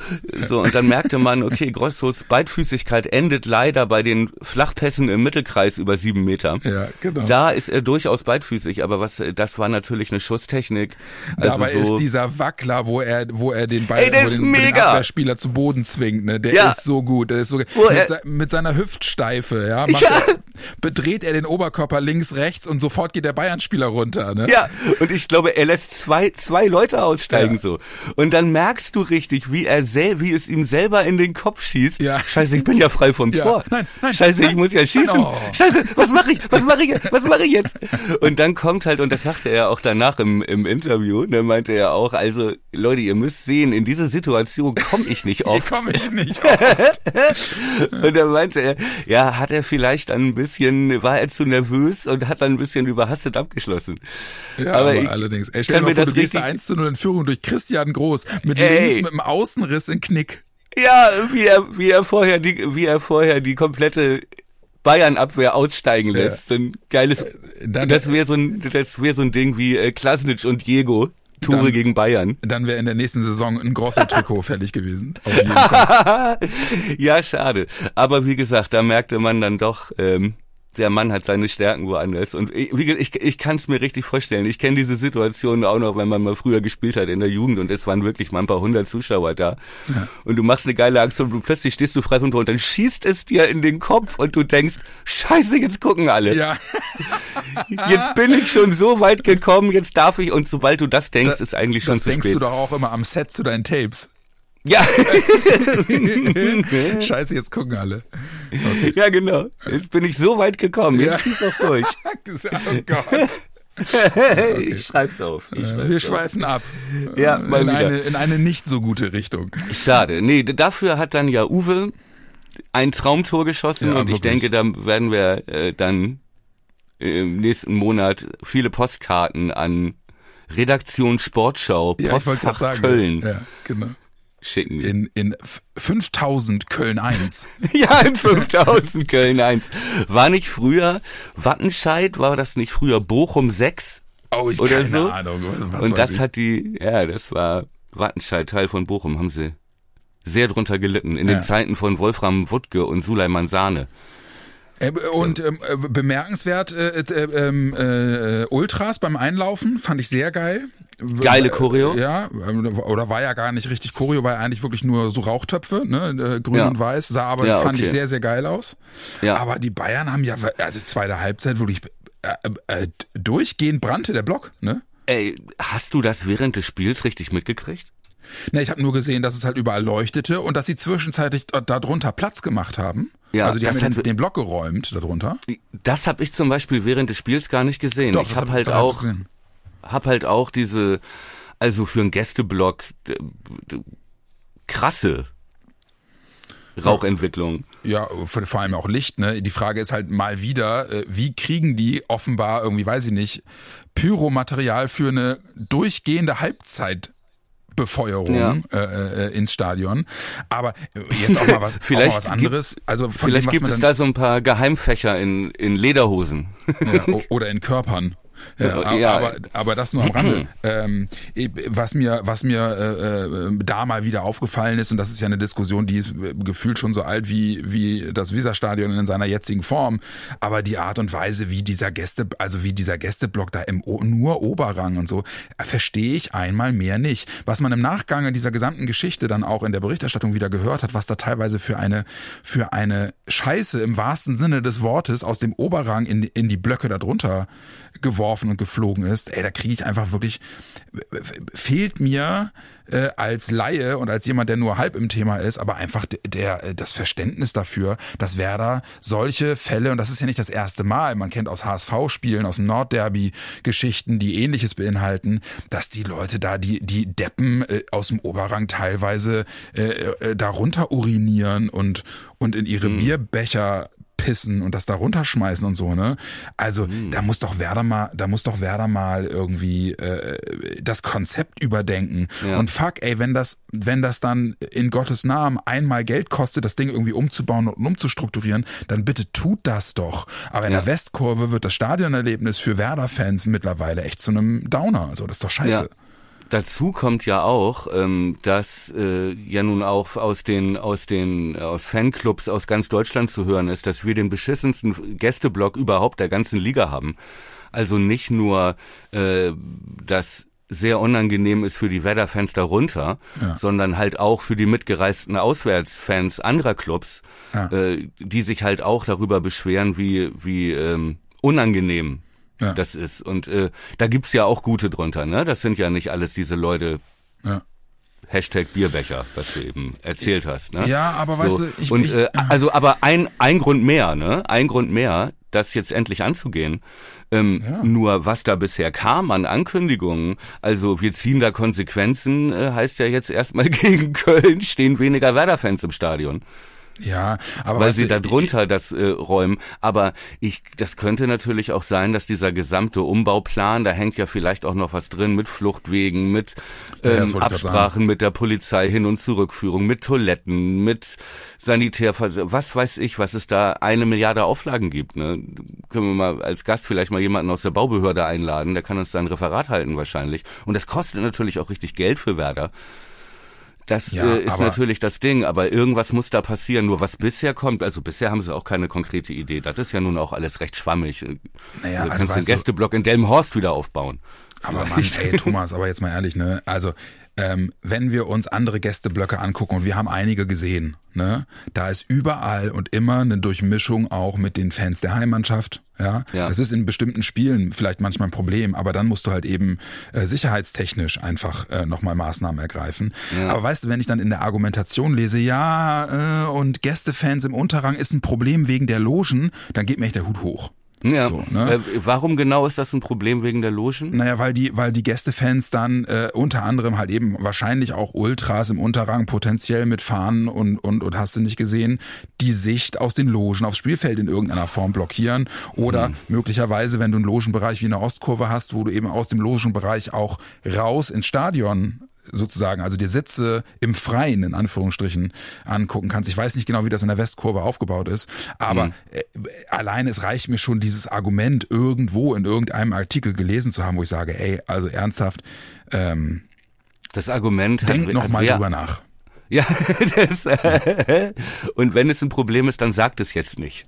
So, und dann merkte man, okay, Grossos Beidfüßigkeit endet leider bei den Flachpässen im Mittelkreis über sieben Meter. Ja, genau. Da ist er durchaus beidfüßig, aber was, das war natürlich eine Schusstechnik. Also Dabei so, ist dieser Wackler, wo er, wo er den Ball, Ey, der wo ist den, wo den mega. Abwehrspieler zu Boden zwingt, ne? Der Ja. ist so gut. Der ist so, Wo er- mit, se, mit seiner Hüftsteife, ja, macht Ja. Er, bedreht er den Oberkörper links, rechts und sofort geht der Bayern-Spieler runter, ne? Ja, und ich glaube, er lässt zwei, zwei Leute aussteigen Ja. so. Und dann merkst du richtig, wie er sel wie es ihm selber in den Kopf schießt. Ja. Scheiße, ich bin ja frei vom Ja. Tor. Nein, nein, Scheiße, ich nein. muss ja schießen. Oh. Scheiße, was mache ich? Was mache ich? jetzt? Was mache ich jetzt? Und dann kommt halt, und das sagte er auch danach im, im Interview, ne, meinte er auch, also Leute, ihr müsst sehen, in diese Situation komme ich nicht oft. komme ich nicht auf. Und da meinte er, ja, hat er vielleicht dann ein bisschen, war er zu nervös und hat dann ein bisschen überhastet abgeschlossen. Ja, aber, ich allerdings. Ey, stell dir mal vor, du gehst da richtig- 1 zu 0 in Führung durch Christian Groß mit Ey. links mit dem Außenriss in Knick. Ja, wie er, wie er vorher die, wie er vorher die komplette Bayern-Abwehr aussteigen lässt. So ein geiles, dann- das wäre so ein, das wäre so ein Ding wie äh, Klasnic und Diego. Tore Dann- gegen Bayern. Dann wäre in der nächsten Saison ein Grosso-Trikot fällig gewesen. Ja, schade. Aber wie gesagt, da merkte man dann doch, ähm, der Mann hat seine Stärken woanders. Und ich, ich, ich kann es mir richtig vorstellen. Ich kenne diese Situation auch noch, wenn man mal früher gespielt hat in der Jugend und es waren wirklich mal ein paar hundert Zuschauer da. Und du machst eine geile Aktion und plötzlich stehst du frei vom Tor und dann schießt es dir in den Kopf und du denkst, scheiße, jetzt gucken alle. Ja, Jetzt bin ich schon so weit gekommen, jetzt darf ich. Und sobald du das denkst, ist eigentlich schon das zu denkst spät. du doch auch immer am Set zu deinen Tapes. Ja. Scheiße, jetzt gucken alle. ja, genau. Jetzt bin ich so weit gekommen. Jetzt Ja. zieh's doch durch. Oh Gott. Ich schreib's auf. Ich schreib's Wir auf. schweifen ab. Ja, mal in wieder. eine, in eine nicht so gute Richtung. Schade. Nee, dafür hat dann ja Uwe ein Traumtor geschossen Ja, und ich denke, da werden wir äh, dann im nächsten Monat viele Postkarten an Redaktion Sportschau, Ja, Postfach sagen. Köln Ja, genau. Schicken. In, in f- 5000 Köln 1. Ja, in 5000 Köln 1. War nicht früher Wattenscheid, war das nicht früher Bochum 6? Oh, ich Oder keine so. Ahnung. Was Und das ich. hat die, ja, das war Wattenscheid, Teil von Bochum, haben sie sehr drunter gelitten. In Ja. den Zeiten von Wolfram Wuttke und Suleiman Sahne. Äh, Und ähm, äh, bemerkenswert, äh, äh, ähm, äh, Ultras beim Einlaufen fand ich sehr geil. Geile Choreo. Ja, oder war ja gar nicht richtig Choreo, war ja eigentlich wirklich nur so Rauchtöpfe, ne, grün Ja. und weiß, sah aber, Ja, fand ich okay. sehr, sehr geil aus. Ja. Aber die Bayern haben ja, also zweite Halbzeit wirklich äh, äh, durchgehend brannte der Block, ne? Ey, hast du das während des Spiels richtig mitgekriegt? Ne, ich habe nur gesehen, dass es halt überall leuchtete und dass sie zwischenzeitlich darunter Platz gemacht haben. Ja, also die haben den, den Block geräumt darunter. Das habe ich zum Beispiel während des Spiels gar nicht gesehen. Doch, ich habe hab halt auch, gesehen. Hab halt auch diese, also für einen Gästeblock krasse Rauchentwicklung. Ja, vor allem auch Licht, ne? Die Frage ist halt mal wieder, äh, wie kriegen die offenbar irgendwie, weiß ich nicht, Pyromaterial für eine durchgehende Halbzeitbefeuerung Ja. äh, äh, ins Stadion. Aber äh, jetzt auch mal was, Vielleicht mal was anderes. Also von Vielleicht dem, was gibt man es da so ein paar Geheimfächer in, in Lederhosen. ja, oder in Körpern. Ja, Ja. aber, aber das nur am Rande. ähm, was mir, was mir äh, äh, da mal wieder aufgefallen ist, und das ist ja eine Diskussion, die ist äh, gefühlt schon so alt wie, wie das Weserstadion in seiner jetzigen Form, aber die Art und Weise, wie dieser Gäste, also wie dieser Gästeblock da im o nur Oberrang und so, äh, verstehe ich einmal mehr nicht. Was man im Nachgang an dieser gesamten Geschichte dann auch in der Berichterstattung wieder gehört hat, was da teilweise für eine, für eine Scheiße im wahrsten Sinne des Wortes aus dem Oberrang in, in die Blöcke darunter geworfen und geflogen ist, ey, da kriege ich einfach wirklich, fehlt mir äh, als Laie und als jemand, der nur halb im Thema ist, aber einfach der, der das Verständnis dafür, dass Werder solche Fälle, und das ist ja nicht das erste Mal, man kennt aus HSV-Spielen, aus dem Nordderby Geschichten, die ähnliches beinhalten, dass die Leute da, die, die Deppen äh, aus dem Oberrang teilweise äh, äh, darunter urinieren und, und in ihre Bierbecher pissen und das da runterschmeißen und so, ne? Also da muss doch Werder mal, da muss doch Werder mal irgendwie äh, das Konzept überdenken. Ja. Und fuck, ey, wenn das, wenn das dann in Gottes Namen einmal Geld kostet, das Ding irgendwie umzubauen und umzustrukturieren, dann bitte tut das doch. Aber in Ja. der Westkurve wird das Stadionerlebnis für Werder-Fans mittlerweile echt zu einem Downer. Also das ist doch scheiße. Ja. Dazu kommt ja auch, ähm, dass äh, ja nun auch aus den aus den aus Fanclubs aus ganz Deutschland zu hören ist, dass wir den beschissensten Gästeblock überhaupt der ganzen Liga haben. Also nicht nur äh, das sehr unangenehm ist für die Werder-Fans darunter, Ja. sondern halt auch für die mitgereisten Auswärtsfans anderer Clubs, Ja. äh, die sich halt auch darüber beschweren, wie wie ähm, unangenehm Ja. das ist. Und äh, da gibt's ja auch gute drunter, ne? Das sind ja nicht alles diese Leute, Ja. Hashtag Bierbecher, was du eben erzählt hast, ne? Ja, aber weißt du, ich- und ich- äh, also aber ein ein Grund mehr, ne? Ein Grund mehr, das jetzt endlich anzugehen. Ähm, Nur was da bisher kam an Ankündigungen, also wir ziehen da Konsequenzen, äh, heißt ja jetzt erstmal gegen Köln stehen weniger Werder-Fans im Stadion Ja, aber weil sie da drunter das äh, räumen. Aber ich, das könnte natürlich auch sein, dass dieser gesamte Umbauplan, da hängt ja vielleicht auch noch was drin mit Fluchtwegen, mit Ja, ähm, grad Absprachen mit der Polizei, Hin- und Zurückführung, mit Toiletten, mit Sanitärvers was weiß ich, was es da eine Milliarde Auflagen gibt. Ne? Können wir mal als Gast vielleicht mal jemanden aus der Baubehörde einladen, der kann uns da ein Referat halten wahrscheinlich. Und das kostet natürlich auch richtig Geld für Werder. Das Ja, äh, ist natürlich das Ding, aber irgendwas muss da passieren. Nur was bisher kommt, also bisher haben sie auch keine konkrete Idee. Das ist ja nun auch alles recht schwammig. Äh, Naja, du also kannst den Gästeblock in Delmenhorst wieder aufbauen. Aber Mann, ey, Thomas, aber jetzt mal ehrlich, ne? Also, ähm, wenn wir uns andere Gästeblöcke angucken, und wir haben einige gesehen, ne? Da ist überall und immer eine Durchmischung auch mit den Fans der Heimmannschaft. Ja, Ja. das ist in bestimmten Spielen vielleicht manchmal ein Problem, aber dann musst du halt eben äh, sicherheitstechnisch einfach äh, nochmal Maßnahmen ergreifen. Aber weißt du, wenn ich dann in der Argumentation lese, ja, äh, und Gästefans im Unterrang ist ein Problem wegen der Logen, dann geht mir echt der Hut hoch. Ja. So, ne? äh, warum genau ist das ein Problem wegen der Logen? Naja, weil die, weil die Gästefans dann äh, unter anderem halt eben wahrscheinlich auch Ultras im Unterrang potenziell mit Fahnen und, und, und hast du nicht gesehen, die Sicht aus den Logen aufs Spielfeld in irgendeiner Form blockieren. Oder möglicherweise, wenn du einen Logenbereich wie eine Ostkurve hast, wo du eben aus dem Logenbereich auch raus ins Stadion sozusagen, also die Sitze im Freien in Anführungsstrichen angucken kannst. Ich weiß nicht genau, wie das in der Westkurve aufgebaut ist, aber äh, allein es reicht mir schon dieses Argument irgendwo in irgendeinem Artikel gelesen zu haben, wo ich sage, ey, also ernsthaft, ähm, Das Argument hat, denk noch hat mal wer- drüber nach. Ja, das, äh, und wenn es ein Problem ist, dann sagt es jetzt nicht.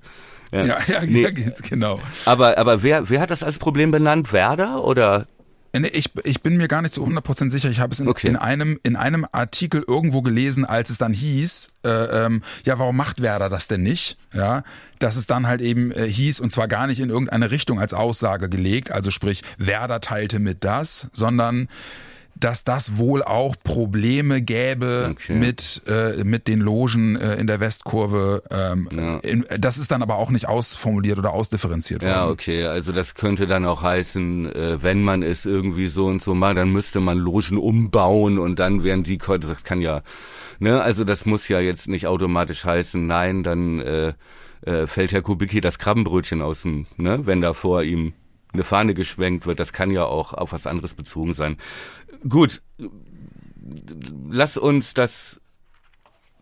Ja, ja, Nee. ja geht's genau. Aber, aber wer, wer hat das als Problem benannt? Werder oder? Ich, ich bin mir gar nicht zu 100% sicher. Ich habe es in, Okay. in, einem, in einem Artikel irgendwo gelesen, als es dann hieß, äh, ähm, ja, warum macht Werder das denn nicht? Ja, dass es dann halt eben äh, hieß, und zwar gar nicht in irgendeine Richtung als Aussage gelegt, also sprich, Werder teilte mit das, sondern dass das wohl auch Probleme gäbe Okay. mit, äh, mit den Logen äh, in der Westkurve. Ähm, Ja. in, das ist dann aber auch nicht ausformuliert oder ausdifferenziert worden. Ja, okay, also das könnte dann auch heißen, äh, wenn man es irgendwie so und so macht, dann müsste man Logen umbauen und dann wären die, Ko- das kann ja, ne, also das muss ja jetzt nicht automatisch heißen, nein, dann äh, äh, fällt Herr Kubicki das Krabbenbrötchen aus dem, ne, wenn da vor ihm eine Fahne geschwenkt wird, das kann ja auch auf was anderes bezogen sein. Gut, lass uns das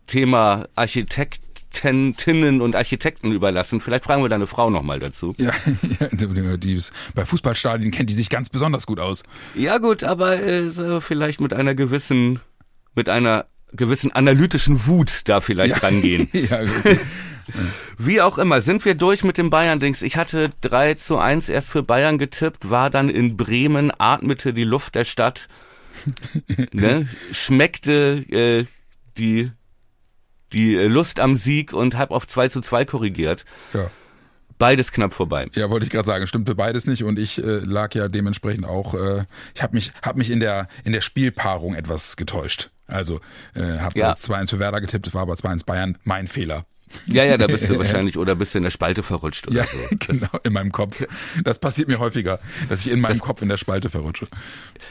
Thema Architektentinnen und Architekten überlassen. Vielleicht fragen wir deine Frau nochmal dazu. Ja, ja die, ist, bei Fußballstadien kennt die sich ganz besonders gut aus. Ja gut, aber äh, so vielleicht mit einer gewissen, mit einer gewissen analytischen Wut da vielleicht rangehen. ja. Wie auch immer, sind wir durch mit dem Bayern-Dings. Ich hatte 3 zu 1 erst für Bayern getippt, war dann in Bremen, atmete die Luft der Stadt, ne, schmeckte äh, die, die Lust am Sieg und hab auf 2 zu 2 korrigiert. ja. Beides knapp vorbei. ja, wollte ich gerade sagen, stimmte beides nicht und ich äh, lag ja dementsprechend auch, äh, ich habe mich, hab mich in der in der Spielpaarung etwas getäuscht. Also äh, habe Ja. 2-1 für Werder getippt, war aber 2-1 Bayern, mein Fehler. Ja, ja, da bist du wahrscheinlich oder bist du in der Spalte verrutscht oder Ja, so. Das- genau, in meinem Kopf. Das passiert mir häufiger, dass ich in meinem Kopf in der Spalte verrutsche.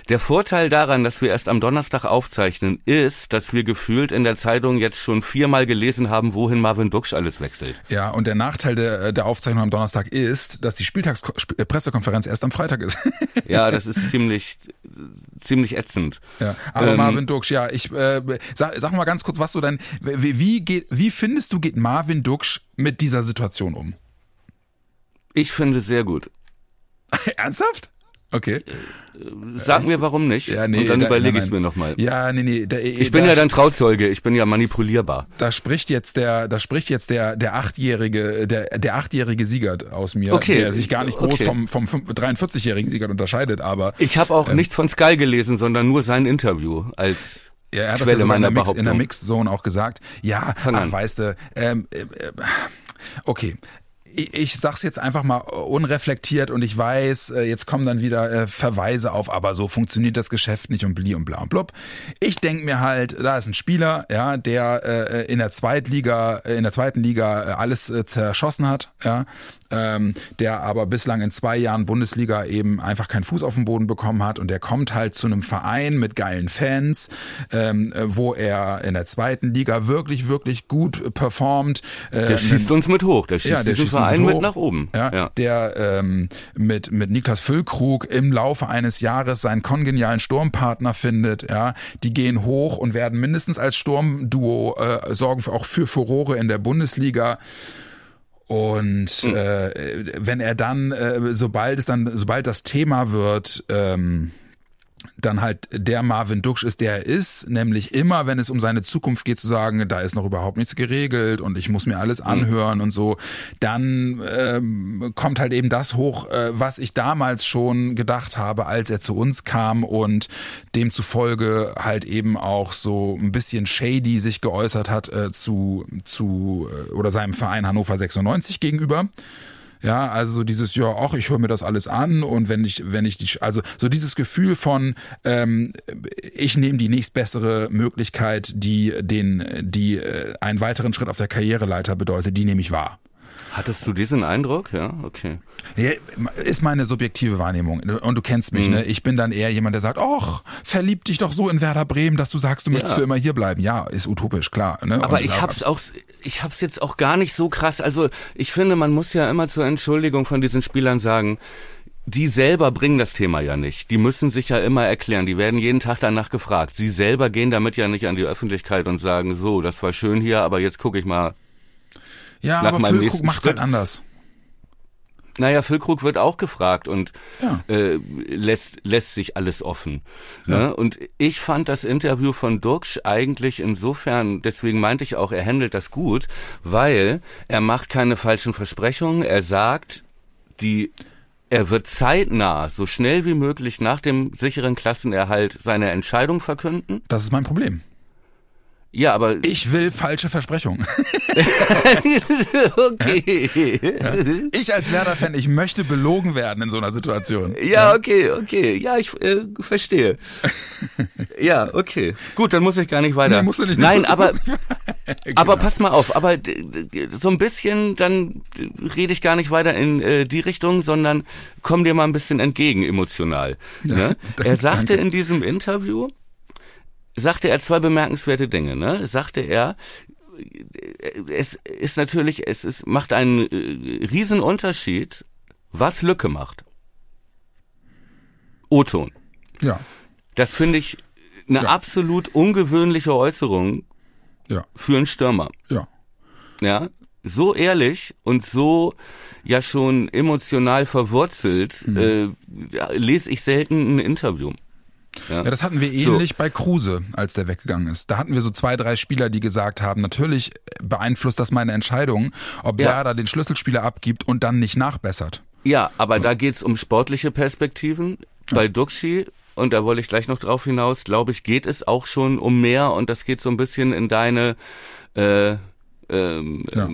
Der Vorteil daran, dass wir erst am Donnerstag aufzeichnen, ist, dass wir gefühlt in der Zeitung jetzt schon viermal gelesen haben, wohin Marvin Duksch alles wechselt. Ja, und der Nachteil der, der Aufzeichnung am Donnerstag ist, dass die Spieltagspressekonferenz erst am Freitag ist. Ja, das ist ziemlich, ziemlich ätzend. Ja, aber Ähm, Marvin Duksch, ja, ich äh, sag, sag mal ganz kurz, was du denn, wie, wie geht, wie findest du geht Marvin Duksch mit dieser Situation um? Ich finde sehr gut. Ernsthaft? Okay. Sag mir warum nicht. Ja, nee, und dann da- überlege ich es mir nochmal. Ja, nee, nee. Da, Ich bin ja dann Trauzeuge, ich bin ja manipulierbar. Da spricht jetzt der, da spricht jetzt der, der achtjährige, der, der achtjährige Siegert aus mir, Okay, der sich gar nicht groß okay. vom, vom 43-jährigen Siegert unterscheidet, aber Ich habe auch Ähm. nichts von Sky gelesen, sondern nur sein Interview als Ja, er hat das Quelle ja sogar in der, Mix, in der. Mixed Zone auch gesagt. Ja, ach, weißt du, ähm, äh, äh, okay. Ich, ich sag's jetzt einfach mal unreflektiert und ich weiß, äh, jetzt kommen dann wieder äh, Verweise auf, aber so funktioniert das Geschäft nicht und bli und bla und blub. Ich denk mir halt, da ist ein Spieler, ja, der äh, in der Zweitliga, in der zweiten Liga alles zerschossen hat, ja, ähm, der aber bislang in zwei Jahren Bundesliga eben einfach keinen Fuß auf den Boden bekommen hat und der kommt halt zu einem Verein mit geilen Fans, ähm, äh, wo er in der zweiten Liga wirklich, wirklich gut performt. Äh, der schießt uns mit hoch, der schießt ja, der schießt Verein mit nach oben. Ja, Der ähm, mit mit Niklas Füllkrug im Laufe eines Jahres seinen kongenialen Sturmpartner findet. Ja, die gehen hoch und werden mindestens als Sturmduo äh, sorgen für, auch für Furore in der Bundesliga. Und äh, wenn er dann, äh, sobald es dann, sobald das Thema wird, ähm, dann halt der Marvin Duksch ist, der er ist, nämlich immer, wenn es um seine Zukunft geht, zu sagen, da ist noch überhaupt nichts geregelt und ich muss mir alles anhören und so, dann ähm, kommt halt eben das hoch, äh, was ich damals schon gedacht habe, als er zu uns kam und demzufolge halt eben auch so ein bisschen shady sich geäußert hat äh, zu, zu äh, oder seinem Verein Hannover 96 gegenüber. Ja, also dieses, ja, ach, ich höre mir das alles an und wenn ich, wenn ich die, also so dieses Gefühl von, ähm, ich nehme die nächstbessere Möglichkeit, die den, die äh, einen weiteren Schritt auf der Karriereleiter bedeutet, die nehme ich wahr. Hattest du diesen Eindruck? Ja, okay. Ja, ist meine subjektive Wahrnehmung. Und du kennst Mhm. mich, ne? Ich bin dann eher jemand, der sagt, ach, verlieb dich doch so in Werder Bremen, dass du sagst, du möchtest Ja. für immer hier bleiben. Ja, ist utopisch, klar. Ne? Aber ich hab's auch, ich hab's jetzt auch gar nicht so krass. Also ich finde, man muss ja immer zur Entschuldigung von diesen Spielern sagen, die selber bringen das Thema ja nicht. Die müssen sich ja immer erklären. Die werden jeden Tag danach gefragt. Sie selber gehen damit ja nicht an die Öffentlichkeit und sagen, so, das war schön hier, aber jetzt gucke ich mal. Ja, nach aber Füllkrug macht's halt anders. Naja, Füllkrug wird auch gefragt und Ja. äh, lässt, lässt sich alles offen. Ne? Und ich fand das Interview von Durksch eigentlich insofern, deswegen meinte ich auch, er handelt das gut, weil er macht keine falschen Versprechungen, er sagt, die er wird zeitnah, so schnell wie möglich nach dem sicheren Klassenerhalt seine Entscheidung verkünden. Das ist mein Problem. Ja, aber Ich will falsche Versprechungen. okay. Ich als Werder-Fan, ich möchte belogen werden in so einer Situation. Ja, okay, okay. Ja, ich äh, verstehe. Ja, okay. Gut, dann muss ich gar nicht weiter. Nee, musst du nicht. Nein, aber musst du- aber Genau. pass mal auf, aber so ein bisschen, dann rede ich gar nicht weiter in äh, die Richtung, sondern komm dir mal ein bisschen entgegen emotional. ne? danke, Er sagte danke. in diesem Interview, sagte er zwei bemerkenswerte Dinge. Ne? Sagte er, es ist natürlich, es ist, macht einen äh, riesen Unterschied, was Lücke macht. O-Ton. Ja, Das finde ich eine Ja. absolut ungewöhnliche Äußerung ja, für einen Stürmer. ja. Ja, so ehrlich und so ja schon emotional verwurzelt Mhm. äh, lese ich selten ein Interview. Ja, das hatten wir So. ähnlich bei Kruse, als der weggegangen ist. Da hatten wir so zwei, drei Spieler, die gesagt haben, natürlich beeinflusst das meine Entscheidung, ob Ja. Werder den Schlüsselspieler abgibt und dann nicht nachbessert. Ja, aber da geht's um sportliche Perspektiven. Bei Duxi, und da wollte ich gleich noch drauf hinaus, glaube ich, geht es auch schon um mehr und das geht so ein bisschen in deine äh, ähm, Ja.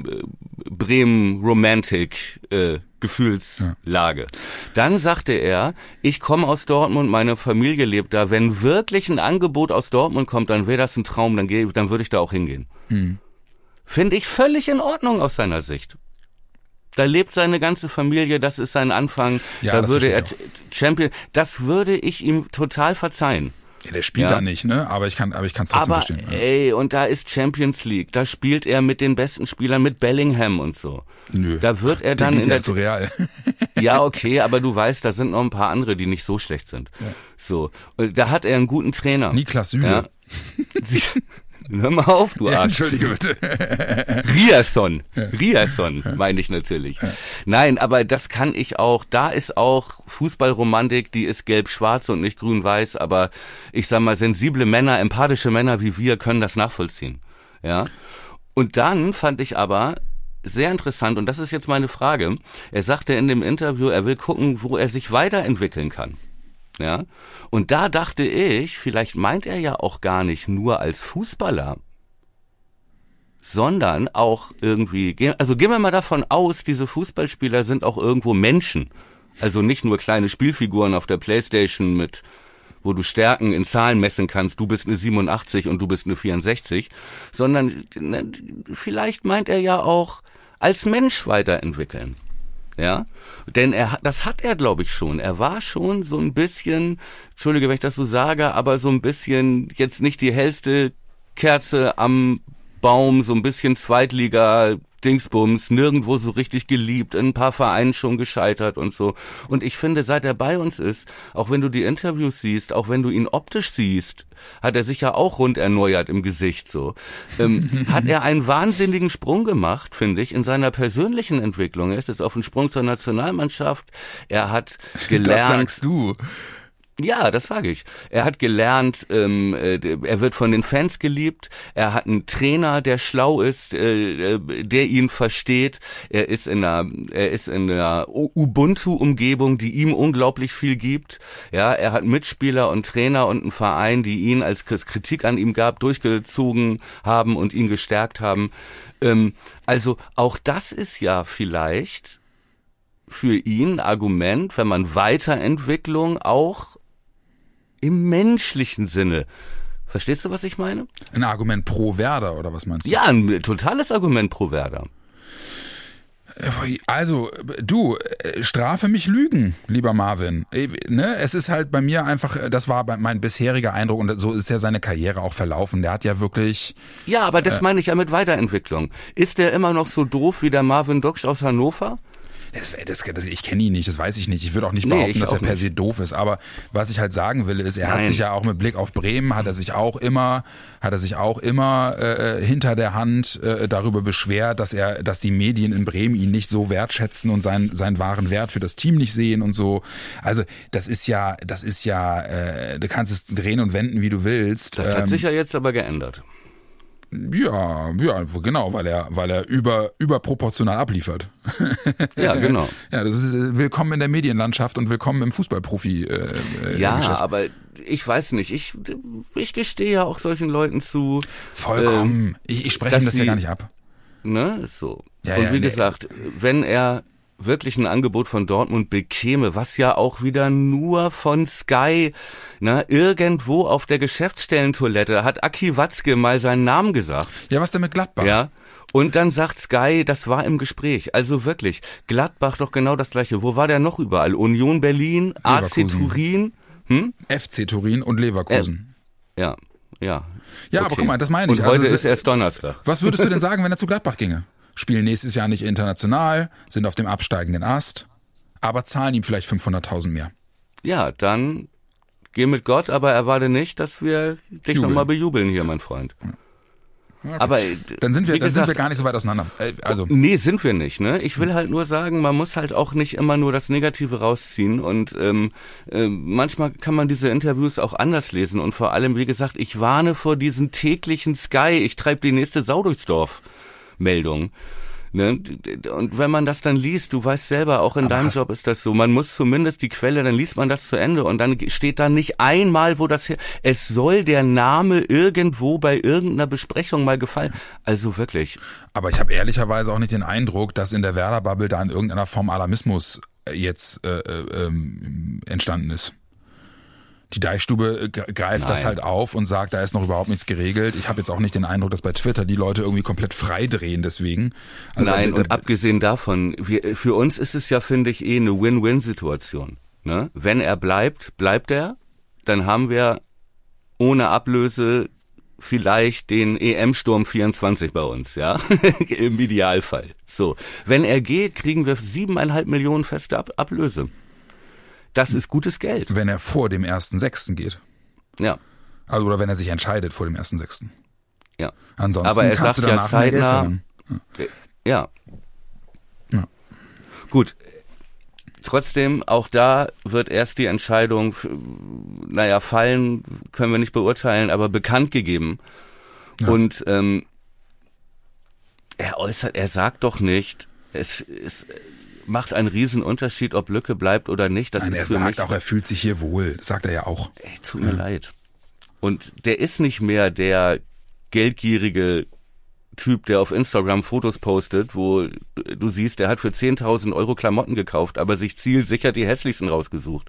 Bremen Romantic äh, Gefühlslage. Dann sagte er, ich komme aus Dortmund, meine Familie lebt da. Wenn wirklich ein Angebot aus Dortmund kommt, dann wäre das ein Traum, dann, geh, dann würde ich da auch hingehen. Finde ich völlig in Ordnung aus seiner Sicht. Da lebt seine ganze Familie, das ist sein Anfang. Ja, da das würde er Champion, das würde ich ihm total verzeihen. Ja, der spielt Ja. da nicht, ne? Aber ich kann, aber ich kann es trotzdem Aber verstehen. Ja. ey, und da ist Champions League, da spielt er mit den besten Spielern, mit Bellingham und so. Nö. Da wird er Der dann geht in ja der zu Real. Ja, okay, aber du weißt, da sind noch ein paar andere, die nicht so schlecht sind. So, und da hat er einen guten Trainer. Niklas Süle. Ja. Hör mal auf, du Ja, Arsch. Entschuldige bitte. Riasson. Riasson, meine ich natürlich. Nein, aber das kann ich auch. Da ist auch Fußballromantik, die ist gelb-schwarz und nicht grün-weiß, aber ich sag mal, sensible Männer, empathische Männer wie wir können das nachvollziehen. Ja. Und dann fand ich aber sehr interessant, und das ist jetzt meine Frage. Er sagte in dem Interview, er will gucken, wo er sich weiterentwickeln kann. Ja. Und da dachte ich, vielleicht meint er ja auch gar nicht nur als Fußballer, sondern auch irgendwie, also gehen wir mal davon aus, diese Fußballspieler sind auch irgendwo Menschen. Also nicht nur kleine Spielfiguren auf der Playstation mit, wo du Stärken in Zahlen messen kannst, du bist eine 87 und du bist eine 64, sondern ne, vielleicht meint er ja auch als Mensch weiterentwickeln. Ja, denn er das hat er, glaube ich, schon. Er war schon so ein bisschen, entschuldige, wenn ich das so sage, aber so ein bisschen jetzt nicht die hellste Kerze am Baum, so ein bisschen Zweitliga, Dingsbums, nirgendwo so richtig geliebt, in ein paar Vereinen schon gescheitert und so. Und ich finde, seit er bei uns ist, auch wenn du die Interviews siehst, auch wenn du ihn optisch siehst, hat er sich ja auch rund erneuert im Gesicht so. Ähm, hat er einen wahnsinnigen Sprung gemacht, finde ich, in seiner persönlichen Entwicklung. Er ist jetzt auf den Sprung zur Nationalmannschaft. Er hat Das gelernt. sagst du. Ja, das sage ich. Er hat gelernt, ähm, äh, er wird von den Fans geliebt. Er hat einen Trainer, der schlau ist, äh, äh, der ihn versteht. Er ist in einer, er ist in einer Ubuntu-Umgebung, die ihm unglaublich viel gibt. Ja, er hat Mitspieler und Trainer und einen Verein, die ihn als Kritik an ihm gab, durchgezogen haben und ihn gestärkt haben. Ähm, also auch das ist ja vielleicht für ihn Argument, wenn man Weiterentwicklung auch im menschlichen Sinne. Verstehst du, was ich meine? Ein Argument pro Werder, oder was meinst du? Ja, ein totales Argument pro Werder. Also, du, äh, strafe mich Lügen, lieber Marvin. Äh, Ne? Es ist halt bei mir einfach, äh, das war mein bisheriger Eindruck und so ist ja seine Karriere auch verlaufen. Der hat ja wirklich, Ja, aber das meine ich ja mit Weiterentwicklung. Ist der immer noch so doof wie der Marvin Doksch aus Hannover? Das, das, das, ich kenne ihn nicht, das weiß ich nicht. Ich würde auch nicht Nee, behaupten, ich dass er per se doof ist. Aber was ich halt sagen will, ist, er hat Nein. sich ja auch mit Blick auf Bremen, hat er sich auch immer, hat er sich auch immer äh, hinter der Hand äh, darüber beschwert, dass er, dass die Medien in Bremen ihn nicht so wertschätzen und seinen seinen wahren Wert für das Team nicht sehen und so. Also das ist ja, das ist ja, äh, du kannst es drehen und wenden, wie du willst. Das hat Ähm, sich ja jetzt aber geändert. Ja, ja, genau, weil er, weil er über, überproportional abliefert. Ja, genau. Ja, das ist äh, willkommen in der Medienlandschaft und willkommen im Fußballprofi. Äh, äh, Ja, Geschäft. aber ich weiß nicht, ich, ich gestehe ja auch solchen Leuten zu, vollkommen. ich, ich spreche ihm das ja sie- gar nicht ab. ne, ist so. Ja, Und ja, wie nee. gesagt, wenn er wirklich ein Angebot von Dortmund bekäme, was ja auch wieder nur von Sky, ne, irgendwo auf der Geschäftsstellentoilette hat Aki Watzke mal seinen Namen gesagt. Ja, was denn mit Gladbach? Ja. Und dann sagt Sky, das war im Gespräch. Also wirklich, Gladbach doch genau das gleiche. Wo war der noch überall? Union Berlin, AC. Turin. Hm? FC Turin und Leverkusen. Ja, ja. Ja, aber guck mal, das meine ich. Und Also heute es- ist erst Donnerstag. Was würdest du denn sagen, wenn er zu Gladbach ginge? Spielen nächstes Jahr nicht international, sind auf dem absteigenden Ast, aber zahlen ihm vielleicht 500.000 mehr. Ja, dann geh mit Gott, aber erwarte nicht, dass wir dich nochmal bejubeln hier, mein Freund. Aber äh, Dann sind wir, wie dann sind gesagt, wir gar nicht so weit auseinander. Äh, also, Nee, sind wir nicht, ne? Ich will halt nur sagen, man muss halt auch nicht immer nur das Negative rausziehen und ähm, äh, manchmal kann man diese Interviews auch anders lesen und vor allem, wie gesagt, ich warne vor diesen täglichen Sky, ich treib die nächste Sau durchs Dorf Meldung. Ne? Und wenn man das dann liest, du weißt selber, auch in Aber deinem Job ist das so, man muss zumindest die Quelle, dann liest man das zu Ende und dann steht da nicht einmal, wo das her, es soll der Name irgendwo bei irgendeiner Besprechung mal gefallen. Also wirklich, aber ich habe ehrlicherweise auch nicht den Eindruck, dass in der Werder-Bubble da in irgendeiner Form Alarmismus äh, jetzt äh, äh, ähm, entstanden ist. Die Deichstube äh, gre- greift das Nein. halt auf und sagt, da ist noch überhaupt nichts geregelt. Ich habe jetzt auch nicht den Eindruck, dass bei Twitter die Leute irgendwie komplett frei drehen deswegen. Also, Nein, äh, und abgesehen davon, wir, für uns ist es ja, finde ich, eh eine Win-Win-Situation. Ne? Wenn er bleibt, bleibt er, dann haben wir ohne Ablöse vielleicht den EM-Sturm 24 bei uns, ja, im Idealfall. So, wenn er geht, kriegen wir siebeneinhalb Millionen feste Ab Ablöse. Das ist gutes Geld. wenn er vor dem 1.6. geht. Ja, Also oder wenn er sich entscheidet vor dem 1.6. ja. Ansonsten Aber er kannst sagt du ja danach Geld zeitnah- verlangen. Ja. Ja. Gut. Trotzdem, auch da wird erst die Entscheidung, naja, fallen können wir nicht beurteilen, aber bekannt gegeben. Ja. Und ähm, er äußert, er sagt doch nicht, es, es macht einen riesen Unterschied, ob Lücke bleibt oder nicht. Das Nein, ist er sagt mich auch, er fühlt sich hier wohl. Sagt er ja auch. Ey, tut mir leid. Und der ist nicht mehr der geldgierige Typ, der auf Instagram Fotos postet, wo du siehst, der hat für 10.000 Euro Klamotten gekauft, aber sich zielsicher die hässlichsten rausgesucht.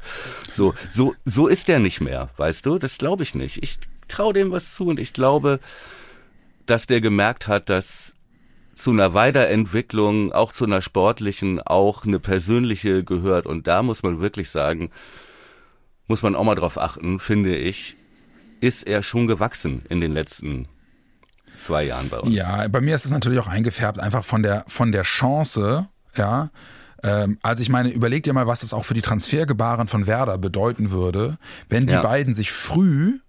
So, so, so ist der nicht mehr, weißt du? Das glaube ich nicht. Ich traue dem was zu und ich glaube, dass der gemerkt hat, dass zu einer Weiterentwicklung, auch zu einer sportlichen, auch eine persönliche gehört. Und da muss man wirklich sagen, muss man auch mal drauf achten, finde ich, ist er schon gewachsen in den letzten zwei Jahren bei uns. Ja, bei mir ist es natürlich auch eingefärbt, einfach von der, von der Chance, ja. Ähm, also ich meine, überleg dir mal, was das auch für die Transfergebaren von Werder bedeuten würde, wenn die Ja. beiden sich früh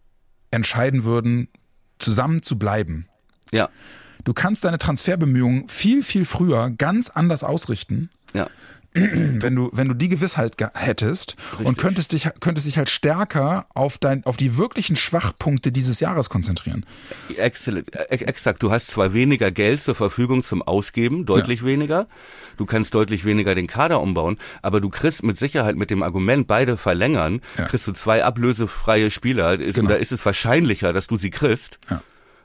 entscheiden würden, zusammen zu bleiben. Ja, Du kannst deine Transferbemühungen viel, viel früher ganz anders ausrichten, ja, wenn du, wenn du die Gewissheit ge- hättest und Richtig. könntest dich, könntest dich halt stärker auf dein, auf die wirklichen Schwachpunkte dieses Jahres konzentrieren. Excellent. Äh, Exakt. Du hast zwar weniger Geld zur Verfügung zum Ausgeben, deutlich weniger. Du kannst deutlich weniger den Kader umbauen, aber du kriegst mit Sicherheit mit dem Argument, beide verlängern, Ja. kriegst du zwei ablösefreie Spieler. Ist, Genau. Oder ist es wahrscheinlicher, dass du sie kriegst? Ja.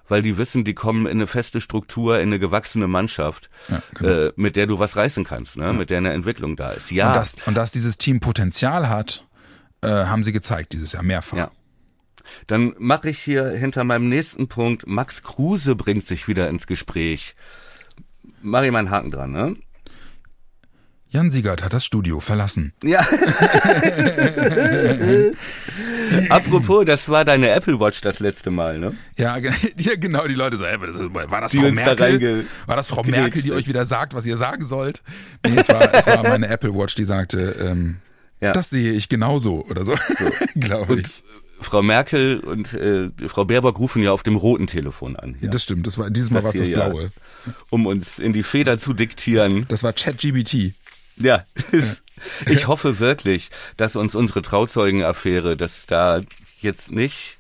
Weil die wissen, die kommen in eine feste Struktur, in eine gewachsene Mannschaft, Ja, genau. äh, mit der du was reißen kannst, ne? mit der eine Entwicklung da ist. Ja, Und, dass, und dass dieses Team Potenzial hat, äh, haben sie gezeigt dieses Jahr mehrfach. Ja. Dann mache ich hier hinter meinem nächsten Punkt, Max Kruse bringt sich wieder ins Gespräch. Mach ich mal einen Haken dran, ne? Jan Siegert hat das Studio verlassen. Ja. Apropos, das war deine Apple Watch das letzte Mal, ne? Ja, ja genau, die Leute so, ey, das ist- war das Die Frau da Merkel? reinge- War das Frau Merkel, die euch wieder sagt, was ihr sagen sollt? Nee, es war, es war meine Apple Watch, die sagte, ähm, Ja. das sehe ich genauso oder so, glaube ich. Frau Merkel und äh, Frau Baerbock rufen ja auf dem roten Telefon an, hier, Das stimmt, das war dieses Mal war es das hier, ja. Blaue. um uns in die Feder zu diktieren. Das war ChatGBT. Ja, es- ich hoffe wirklich, dass uns unsere Trauzeugenaffäre, dass da jetzt nicht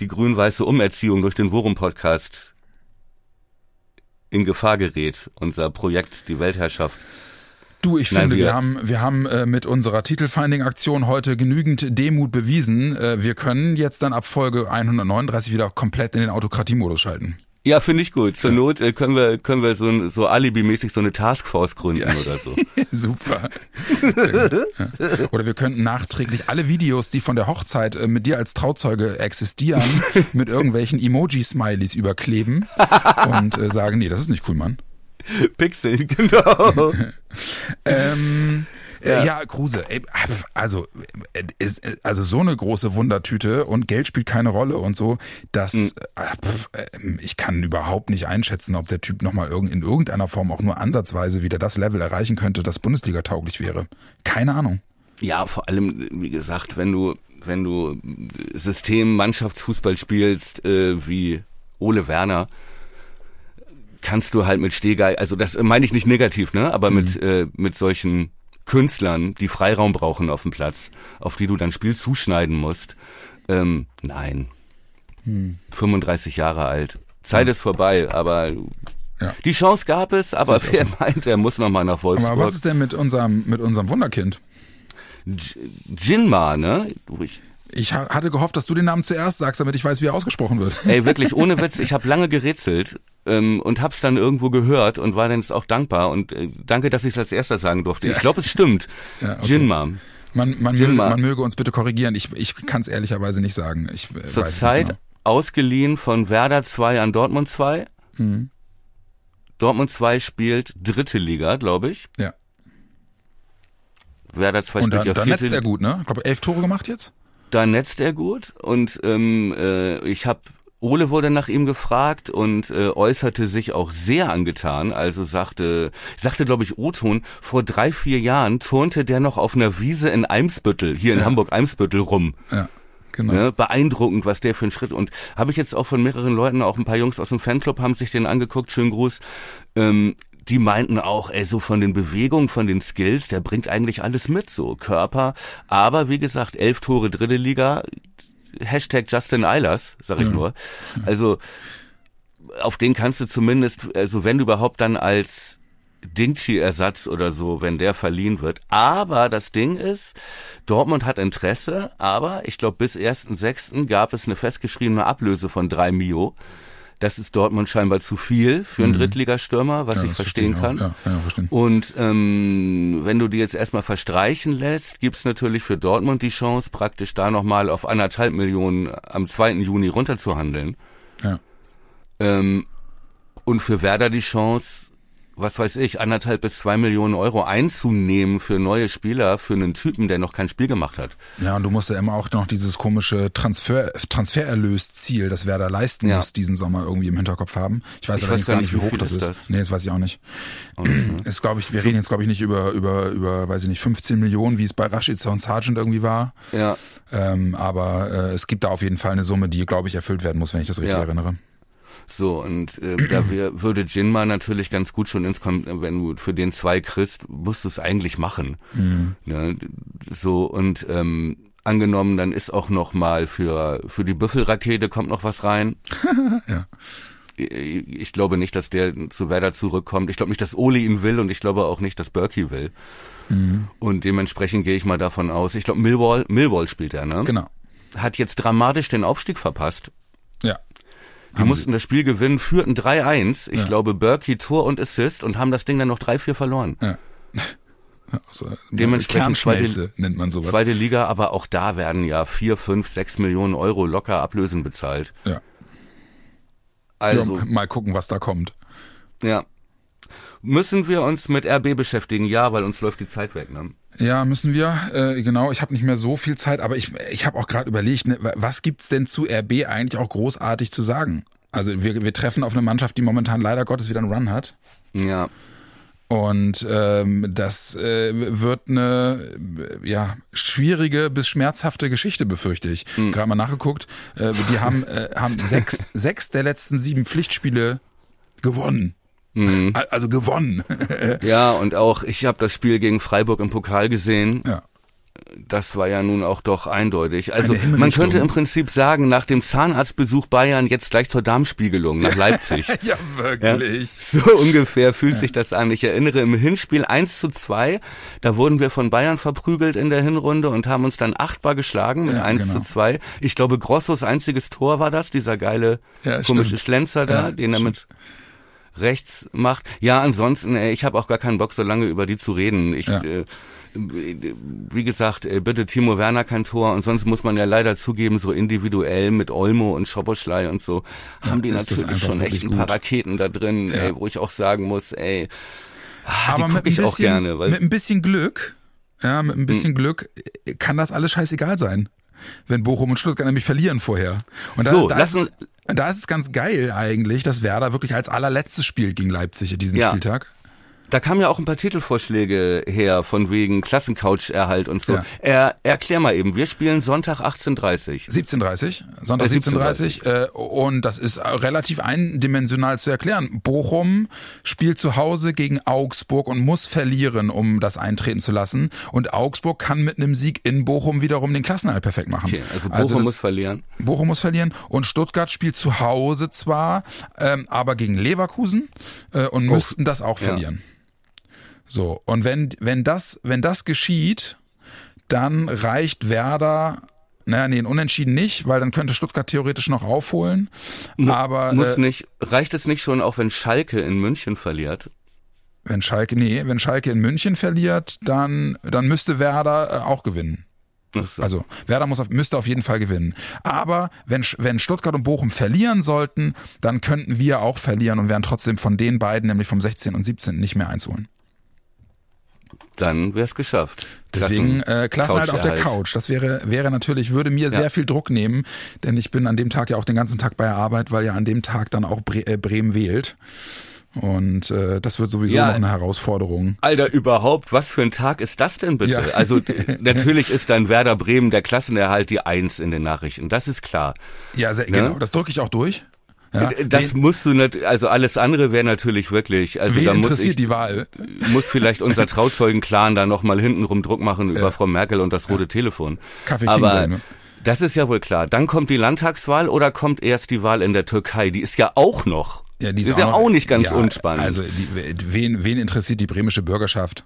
die grün-weiße Umerziehung durch den Worum-Podcast in Gefahr gerät, unser Projekt, die Weltherrschaft. Du, ich Nein, finde, wir, wir- haben, wir haben äh, mit unserer Titelfinding-Aktion heute genügend Demut bewiesen. Äh, wir können jetzt dann ab Folge 139 wieder komplett in den Autokratiemodus schalten. Ja, finde ich gut. Zur Not äh, können wir können wir so, ein- so alibimäßig so eine Taskforce gründen oder so. Super. Ja. Oder wir könnten nachträglich alle Videos, die von der Hochzeit äh, mit dir als Trauzeuge existieren, mit irgendwelchen Emoji-Smileys überkleben und äh, sagen, nee, das ist nicht cool, Mann. Pixeln, genau. Ähm, ja. ja, Kruse, ey, also, äh, ist, äh, also so eine große Wundertüte und Geld spielt keine Rolle und so, das, Mhm. äh, pf, äh, ich kann überhaupt nicht einschätzen, ob der Typ nochmal in irgendeiner Form auch nur ansatzweise wieder das Level erreichen könnte, das Bundesliga tauglich wäre. Keine Ahnung. Ja, vor allem, wie gesagt, wenn du, wenn du System Mannschaftsfußball spielst, äh, wie Ole Werner, kannst du halt mit Stehgeil, also das meine ich nicht negativ, ne, aber mit, äh, mit solchen Künstlern, die Freiraum brauchen auf dem Platz, auf die du dann Spiel zuschneiden musst, ähm, nein. 35 Jahre alt. Zeit ist vorbei, aber Ja. die Chance gab es, aber wer meint, er muss noch mal nach Wolfsburg. Aber was ist denn mit unserem, mit unserem Wunderkind? J- Jinma, ne? Ich, Ich ha- hatte gehofft, dass du den Namen zuerst sagst, damit ich weiß, wie er ausgesprochen wird. ey, wirklich, ohne Witz, ich habe lange gerätselt ähm, und hab's dann irgendwo gehört und war dann jetzt auch dankbar und äh, danke, dass ich es als erster sagen durfte. Ich glaube, es stimmt. Ja, okay. Jinma. Man, man, möge, Jinma. man möge uns bitte korrigieren. Ich, ich kann es ehrlicherweise nicht sagen. Ich äh, es Zurzeit nicht ausgeliehen von Werder 2 an Dortmund 2. Mhm. Dortmund 2 spielt dritte Liga, glaube ich. genau. Ja. Werder 2 Und spielt dann, ja dann vierte netzt er gut, ne? Ich glaube, elf Tore gemacht jetzt. Da netzt er gut und ähm, äh, ich habe Ole wurde nach ihm gefragt und äh, äußerte sich auch sehr angetan. Also sagte, sagte glaube ich Oton, vor drei vier Jahren turnte der noch auf einer Wiese in Eimsbüttel, hier in Ja. Hamburg Eimsbüttel rum. Ja, genau. Ne? Beeindruckend, was der für ein Schritt. Und habe ich jetzt auch von mehreren Leuten, auch ein paar Jungs aus dem Fanclub haben sich den angeguckt, schönen Gruß. Ähm, die meinten auch, ey, so von den Bewegungen, von den Skills, der bringt eigentlich alles mit, so Körper. Aber wie gesagt, elf Tore dritte Liga, Hashtag Justin Eilers, sag ich nur. Also auf den kannst du zumindest, also wenn du überhaupt dann als Dingchi-Ersatz oder so, wenn der verliehen wird. Aber das Ding ist, Dortmund hat Interesse, aber ich glaube, bis 1.6. gab es eine festgeschriebene Ablöse von drei Mio. Das ist Dortmund scheinbar zu viel für einen Drittligastürmer, was Mhm. Ja, ich verstehen verstehe kann. Ja, ja, verstehen. Und ähm, wenn du die jetzt erstmal verstreichen lässt, gibt's natürlich für Dortmund die Chance, praktisch da nochmal auf anderthalb Millionen am 2. Juni runterzuhandeln. Ja. Ähm, und für Werder die Chance, was weiß ich, anderthalb bis zwei Millionen Euro einzunehmen für neue Spieler, für einen Typen, der noch kein Spiel gemacht hat. Ja, und du musst ja immer auch noch dieses komische Transfer, Transfererlösziel, das Werder leisten Ja. muss, diesen Sommer irgendwie im Hinterkopf haben. Ich weiß Ich allerdings weiß gar gar nicht, wie hoch das ist ist. das? Nee, das weiß ich auch nicht. Auch nicht, ne? Ist, glaube ich, wir reden jetzt, glaube ich, nicht über, über, über, weiß ich nicht, 15 Millionen, wie es bei Rashica und Sargent irgendwie war. Ja, Ähm, aber äh, es gibt da auf jeden Fall eine Summe, die, glaube ich, erfüllt werden muss, wenn ich das richtig Ja. erinnere. So und äh, da wär, würde Jinma natürlich ganz gut schon ins Kom wenn du für den zwei kriegst, musst du es eigentlich machen. Ne? So und ähm, angenommen, dann ist auch noch mal für für die Büffelrakete kommt noch was rein. Ja. Ich glaube nicht, dass der zu Werder zurückkommt. Ich glaube nicht, dass Oli ihn will und ich glaube auch nicht, dass Berkey will. Und dementsprechend gehe ich mal davon aus. Ich glaube, Millwall, Millwall spielt er, ne? Genau. Hat jetzt dramatisch den Aufstieg verpasst. Die mussten das Spiel gewinnen, führten 3-1. Ich Ja. glaube, Berkey Tor und Assist und haben das Ding dann noch 3-4 verloren. Ja. Also, Dementsprechend Kernschmelze nennt man sowas. Zweite Liga, aber auch da werden ja 4, 5, 6 Millionen Euro locker Ablösen bezahlt. Ja. Also, ja, mal gucken, was da kommt. ja. Müssen wir uns mit RB beschäftigen? Ja, weil uns läuft die Zeit weg, ne? Ja, müssen wir. Äh, genau, ich habe nicht mehr so viel Zeit, aber ich, ich habe auch gerade überlegt, ne, was gibt's denn zu RB eigentlich auch großartig zu sagen? Also wir, wir treffen auf eine Mannschaft, die momentan leider Gottes wieder einen Run hat. Ja. Und ähm, das äh, wird eine ja schwierige bis schmerzhafte Geschichte, befürchte ich. Gerade mal nachgeguckt. Äh, die haben äh, haben sechs sechs der letzten sieben Pflichtspiele gewonnen. Al- Also gewonnen. Ja, und auch, ich habe das Spiel gegen Freiburg im Pokal gesehen. ja. das war ja nun auch doch eindeutig. Also man könnte im Prinzip sagen, nach dem Zahnarztbesuch Bayern jetzt gleich zur Darmspiegelung nach Leipzig. ja, Ja, wirklich. so ungefähr fühlt sich das an. Ich erinnere im Hinspiel 1 zu 2, da wurden wir von Bayern verprügelt in der Hinrunde und haben uns dann achtbar geschlagen mit Ja, 1 genau. zu 2. Ich glaube, Grossos einziges Tor war das, dieser geile Ja, komische stimmt. Schlenzer da, Ja, den er mit rechts macht. Ja, ansonsten, ey, ich habe auch gar keinen Bock, so lange über die zu reden. Ich Ja. äh, wie gesagt, äh, bitte Timo Werner kein Tor und sonst muss man ja leider zugeben, so individuell mit Olmo und Schoboschlei und so haben die natürlich schon echt ein paar. Raketen da drin, Ja. ey, wo ich auch sagen muss, ey, ah, Aber mit ein, ich bisschen, auch gerne, weil mit ein bisschen Glück, ja, mit ein bisschen Hm. Glück äh, kann das alles scheißegal sein. Wenn Bochum und Stuttgart nämlich verlieren vorher. Und da, So, da, lassen- ist, da ist es ganz geil eigentlich, dass Werder wirklich als allerletztes spielt gegen Leipzig diesen Ja. Spieltag. Da kamen ja auch ein paar Titelvorschläge her, von wegen Klassencouch-Erhalt und so. Ja. Er, erklär mal eben, wir spielen Sonntag 18.30 17.30 Sonntag Äh, 17.30 äh, und das ist relativ eindimensional zu erklären. Bochum spielt zu Hause gegen Augsburg und muss verlieren, um das eintreten zu lassen. Und Augsburg kann mit einem Sieg in Bochum wiederum den Klassenerhalt perfekt machen. Okay, also Bochum das- muss verlieren. Bochum muss verlieren und Stuttgart spielt zu Hause zwar, ähm, aber gegen Leverkusen äh, und müssten das auch ja. So, und wenn, wenn das, wenn das geschieht, dann reicht Werder, naja, nee, ein Unentschieden nicht, weil dann könnte Stuttgart theoretisch noch aufholen. aber Muss äh, nicht, reicht es nicht schon, auch wenn Schalke in München verliert? wenn Schalke, nee, wenn Schalke in München verliert, dann, dann müsste Werder äh, auch gewinnen. So. Also Werder muss auf, müsste auf jeden Fall gewinnen. Aber wenn, wenn Stuttgart und Bochum verlieren sollten, dann könnten wir auch verlieren und wären trotzdem von den beiden, nämlich vom 16. und 17. nicht mehr eins holen. Dann wär's geschafft. Deswegen äh, Klassen halt auf der. Couch. Das wäre, wäre natürlich, würde mir sehr viel Druck nehmen, denn ich bin an dem Tag ja auch den ganzen Tag bei der Arbeit, weil ja an dem Tag dann auch Bre äh, Bremen wählt. Und äh, das wird sowieso Ja. noch eine Herausforderung. Alter, überhaupt, was für ein Tag ist das denn bitte? Ja. Also natürlich ist dann Werder Bremen der Klassenerhalt die Eins in den Nachrichten, das ist klar. Ja, sehr, Ne? genau. Das drücke ich auch durch. Ja. Das wen, musst du nicht, also alles andere wäre natürlich wirklich, also da muss interessiert ich, die Wahl? muss vielleicht unser Trauzeugenclan da nochmal hintenrum Druck machen über Ja. Frau Merkel und das rote Telefon. Kaffee Aber King ne? das ist ja wohl klar. Dann kommt die Landtagswahl oder kommt erst die Wahl in der Türkei? Die ist ja auch noch. Ja, die ist, ja noch- auch nicht ganz ja, unspannend. Also die, wen, wen interessiert die bremische Bürgerschaft?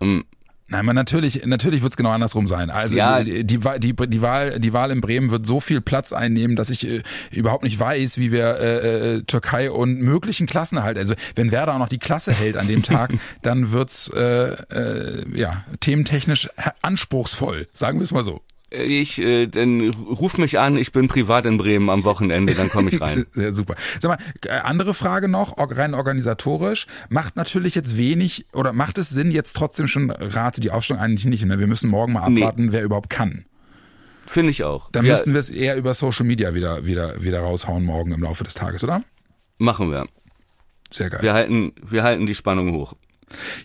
Mm. Nein, man natürlich, natürlich wird's genau andersrum sein. Also Ja. die, die, die, die, Wahl, die Wahl in Bremen wird so viel Platz einnehmen, dass ich äh, überhaupt nicht weiß, wie wir äh, äh, Türkei und möglichen Klassenerhalt. Also wenn Werder auch noch die Klasse hält an dem Tag, dann wird's äh, äh, ja thementechnisch anspruchsvoll, sagen wir es mal so. Ich, äh, dann ruf mich an, ich bin privat in Bremen am Wochenende, dann komme ich rein. Sehr super. Sag mal, äh, andere Frage noch, rein organisatorisch. Macht natürlich jetzt wenig oder macht es Sinn, jetzt trotzdem schon rate die Aufstellung eigentlich nicht. Ne? Wir müssen morgen mal Nee. abwarten, wer überhaupt kann. Finde ich auch. Dann Wir- müssten wir es eher über Social Media wieder, wieder, wieder raushauen morgen im Laufe des Tages, oder? Machen wir. Sehr geil. Wir halten, wir halten die Spannung hoch.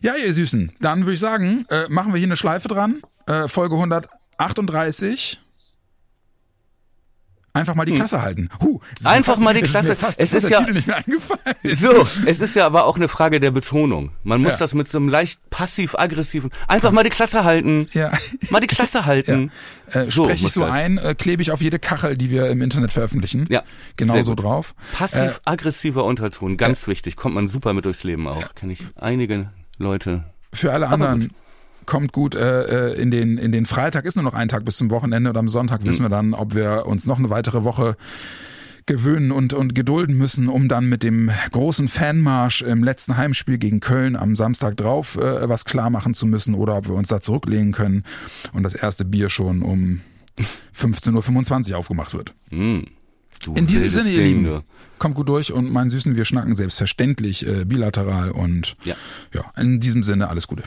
Ja, ihr Süßen, dann würde ich sagen, äh, machen wir hier eine Schleife dran. Äh, Folge 138. Einfach mal die Klasse halten. Huh, ist Einfach fast, mal die es Ist Klasse. fast, Es ist der ja- Titel nicht mehr eingefallen. So, es ist ja aber auch eine Frage der Betonung. Man muss Ja. das mit so einem leicht passiv-aggressiven, einfach mal die Klasse halten. Ja. Mal die Klasse halten. Äh, So spreche ich so das. ein, äh, klebe ich auf jede Kachel, die wir im Internet veröffentlichen. Ja, Genau so drauf. Passiv-aggressiver Unterton, ganz wichtig. Kommt man super mit durchs Leben auch. Kenne ich einige Leute. Für alle anderen kommt gut äh, äh, in den in den Freitag ist nur noch ein Tag bis zum Wochenende und am Sonntag Mhm. wissen wir dann, ob wir uns noch eine weitere Woche gewöhnen und und gedulden müssen, um dann mit dem großen Fanmarsch im letzten Heimspiel gegen Köln am Samstag drauf äh, was klar machen zu müssen oder ob wir uns da zurücklehnen können und das erste Bier schon um 15.25 Uhr aufgemacht wird. Du In diesem Sinne, ihr Lieben, kommt gut durch und mein Süßen, wir schnacken selbstverständlich äh, bilateral und Ja. ja, in diesem Sinne alles Gute.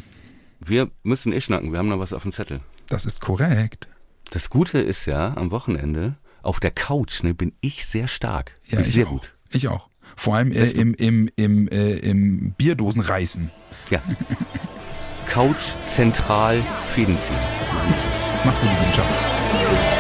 Wir müssen eh schnacken, wir haben noch was auf dem Zettel. Das ist korrekt. Das Gute ist ja, am Wochenende, auf der Couch ne, bin ich sehr stark. Ja, bin ich sehr auch. gut. Ich auch. Vor allem äh, im, im, im, äh, im Bierdosenreißen. Ja. Couch zentral Fäden ziehen. Macht's gut, lieben Ciao.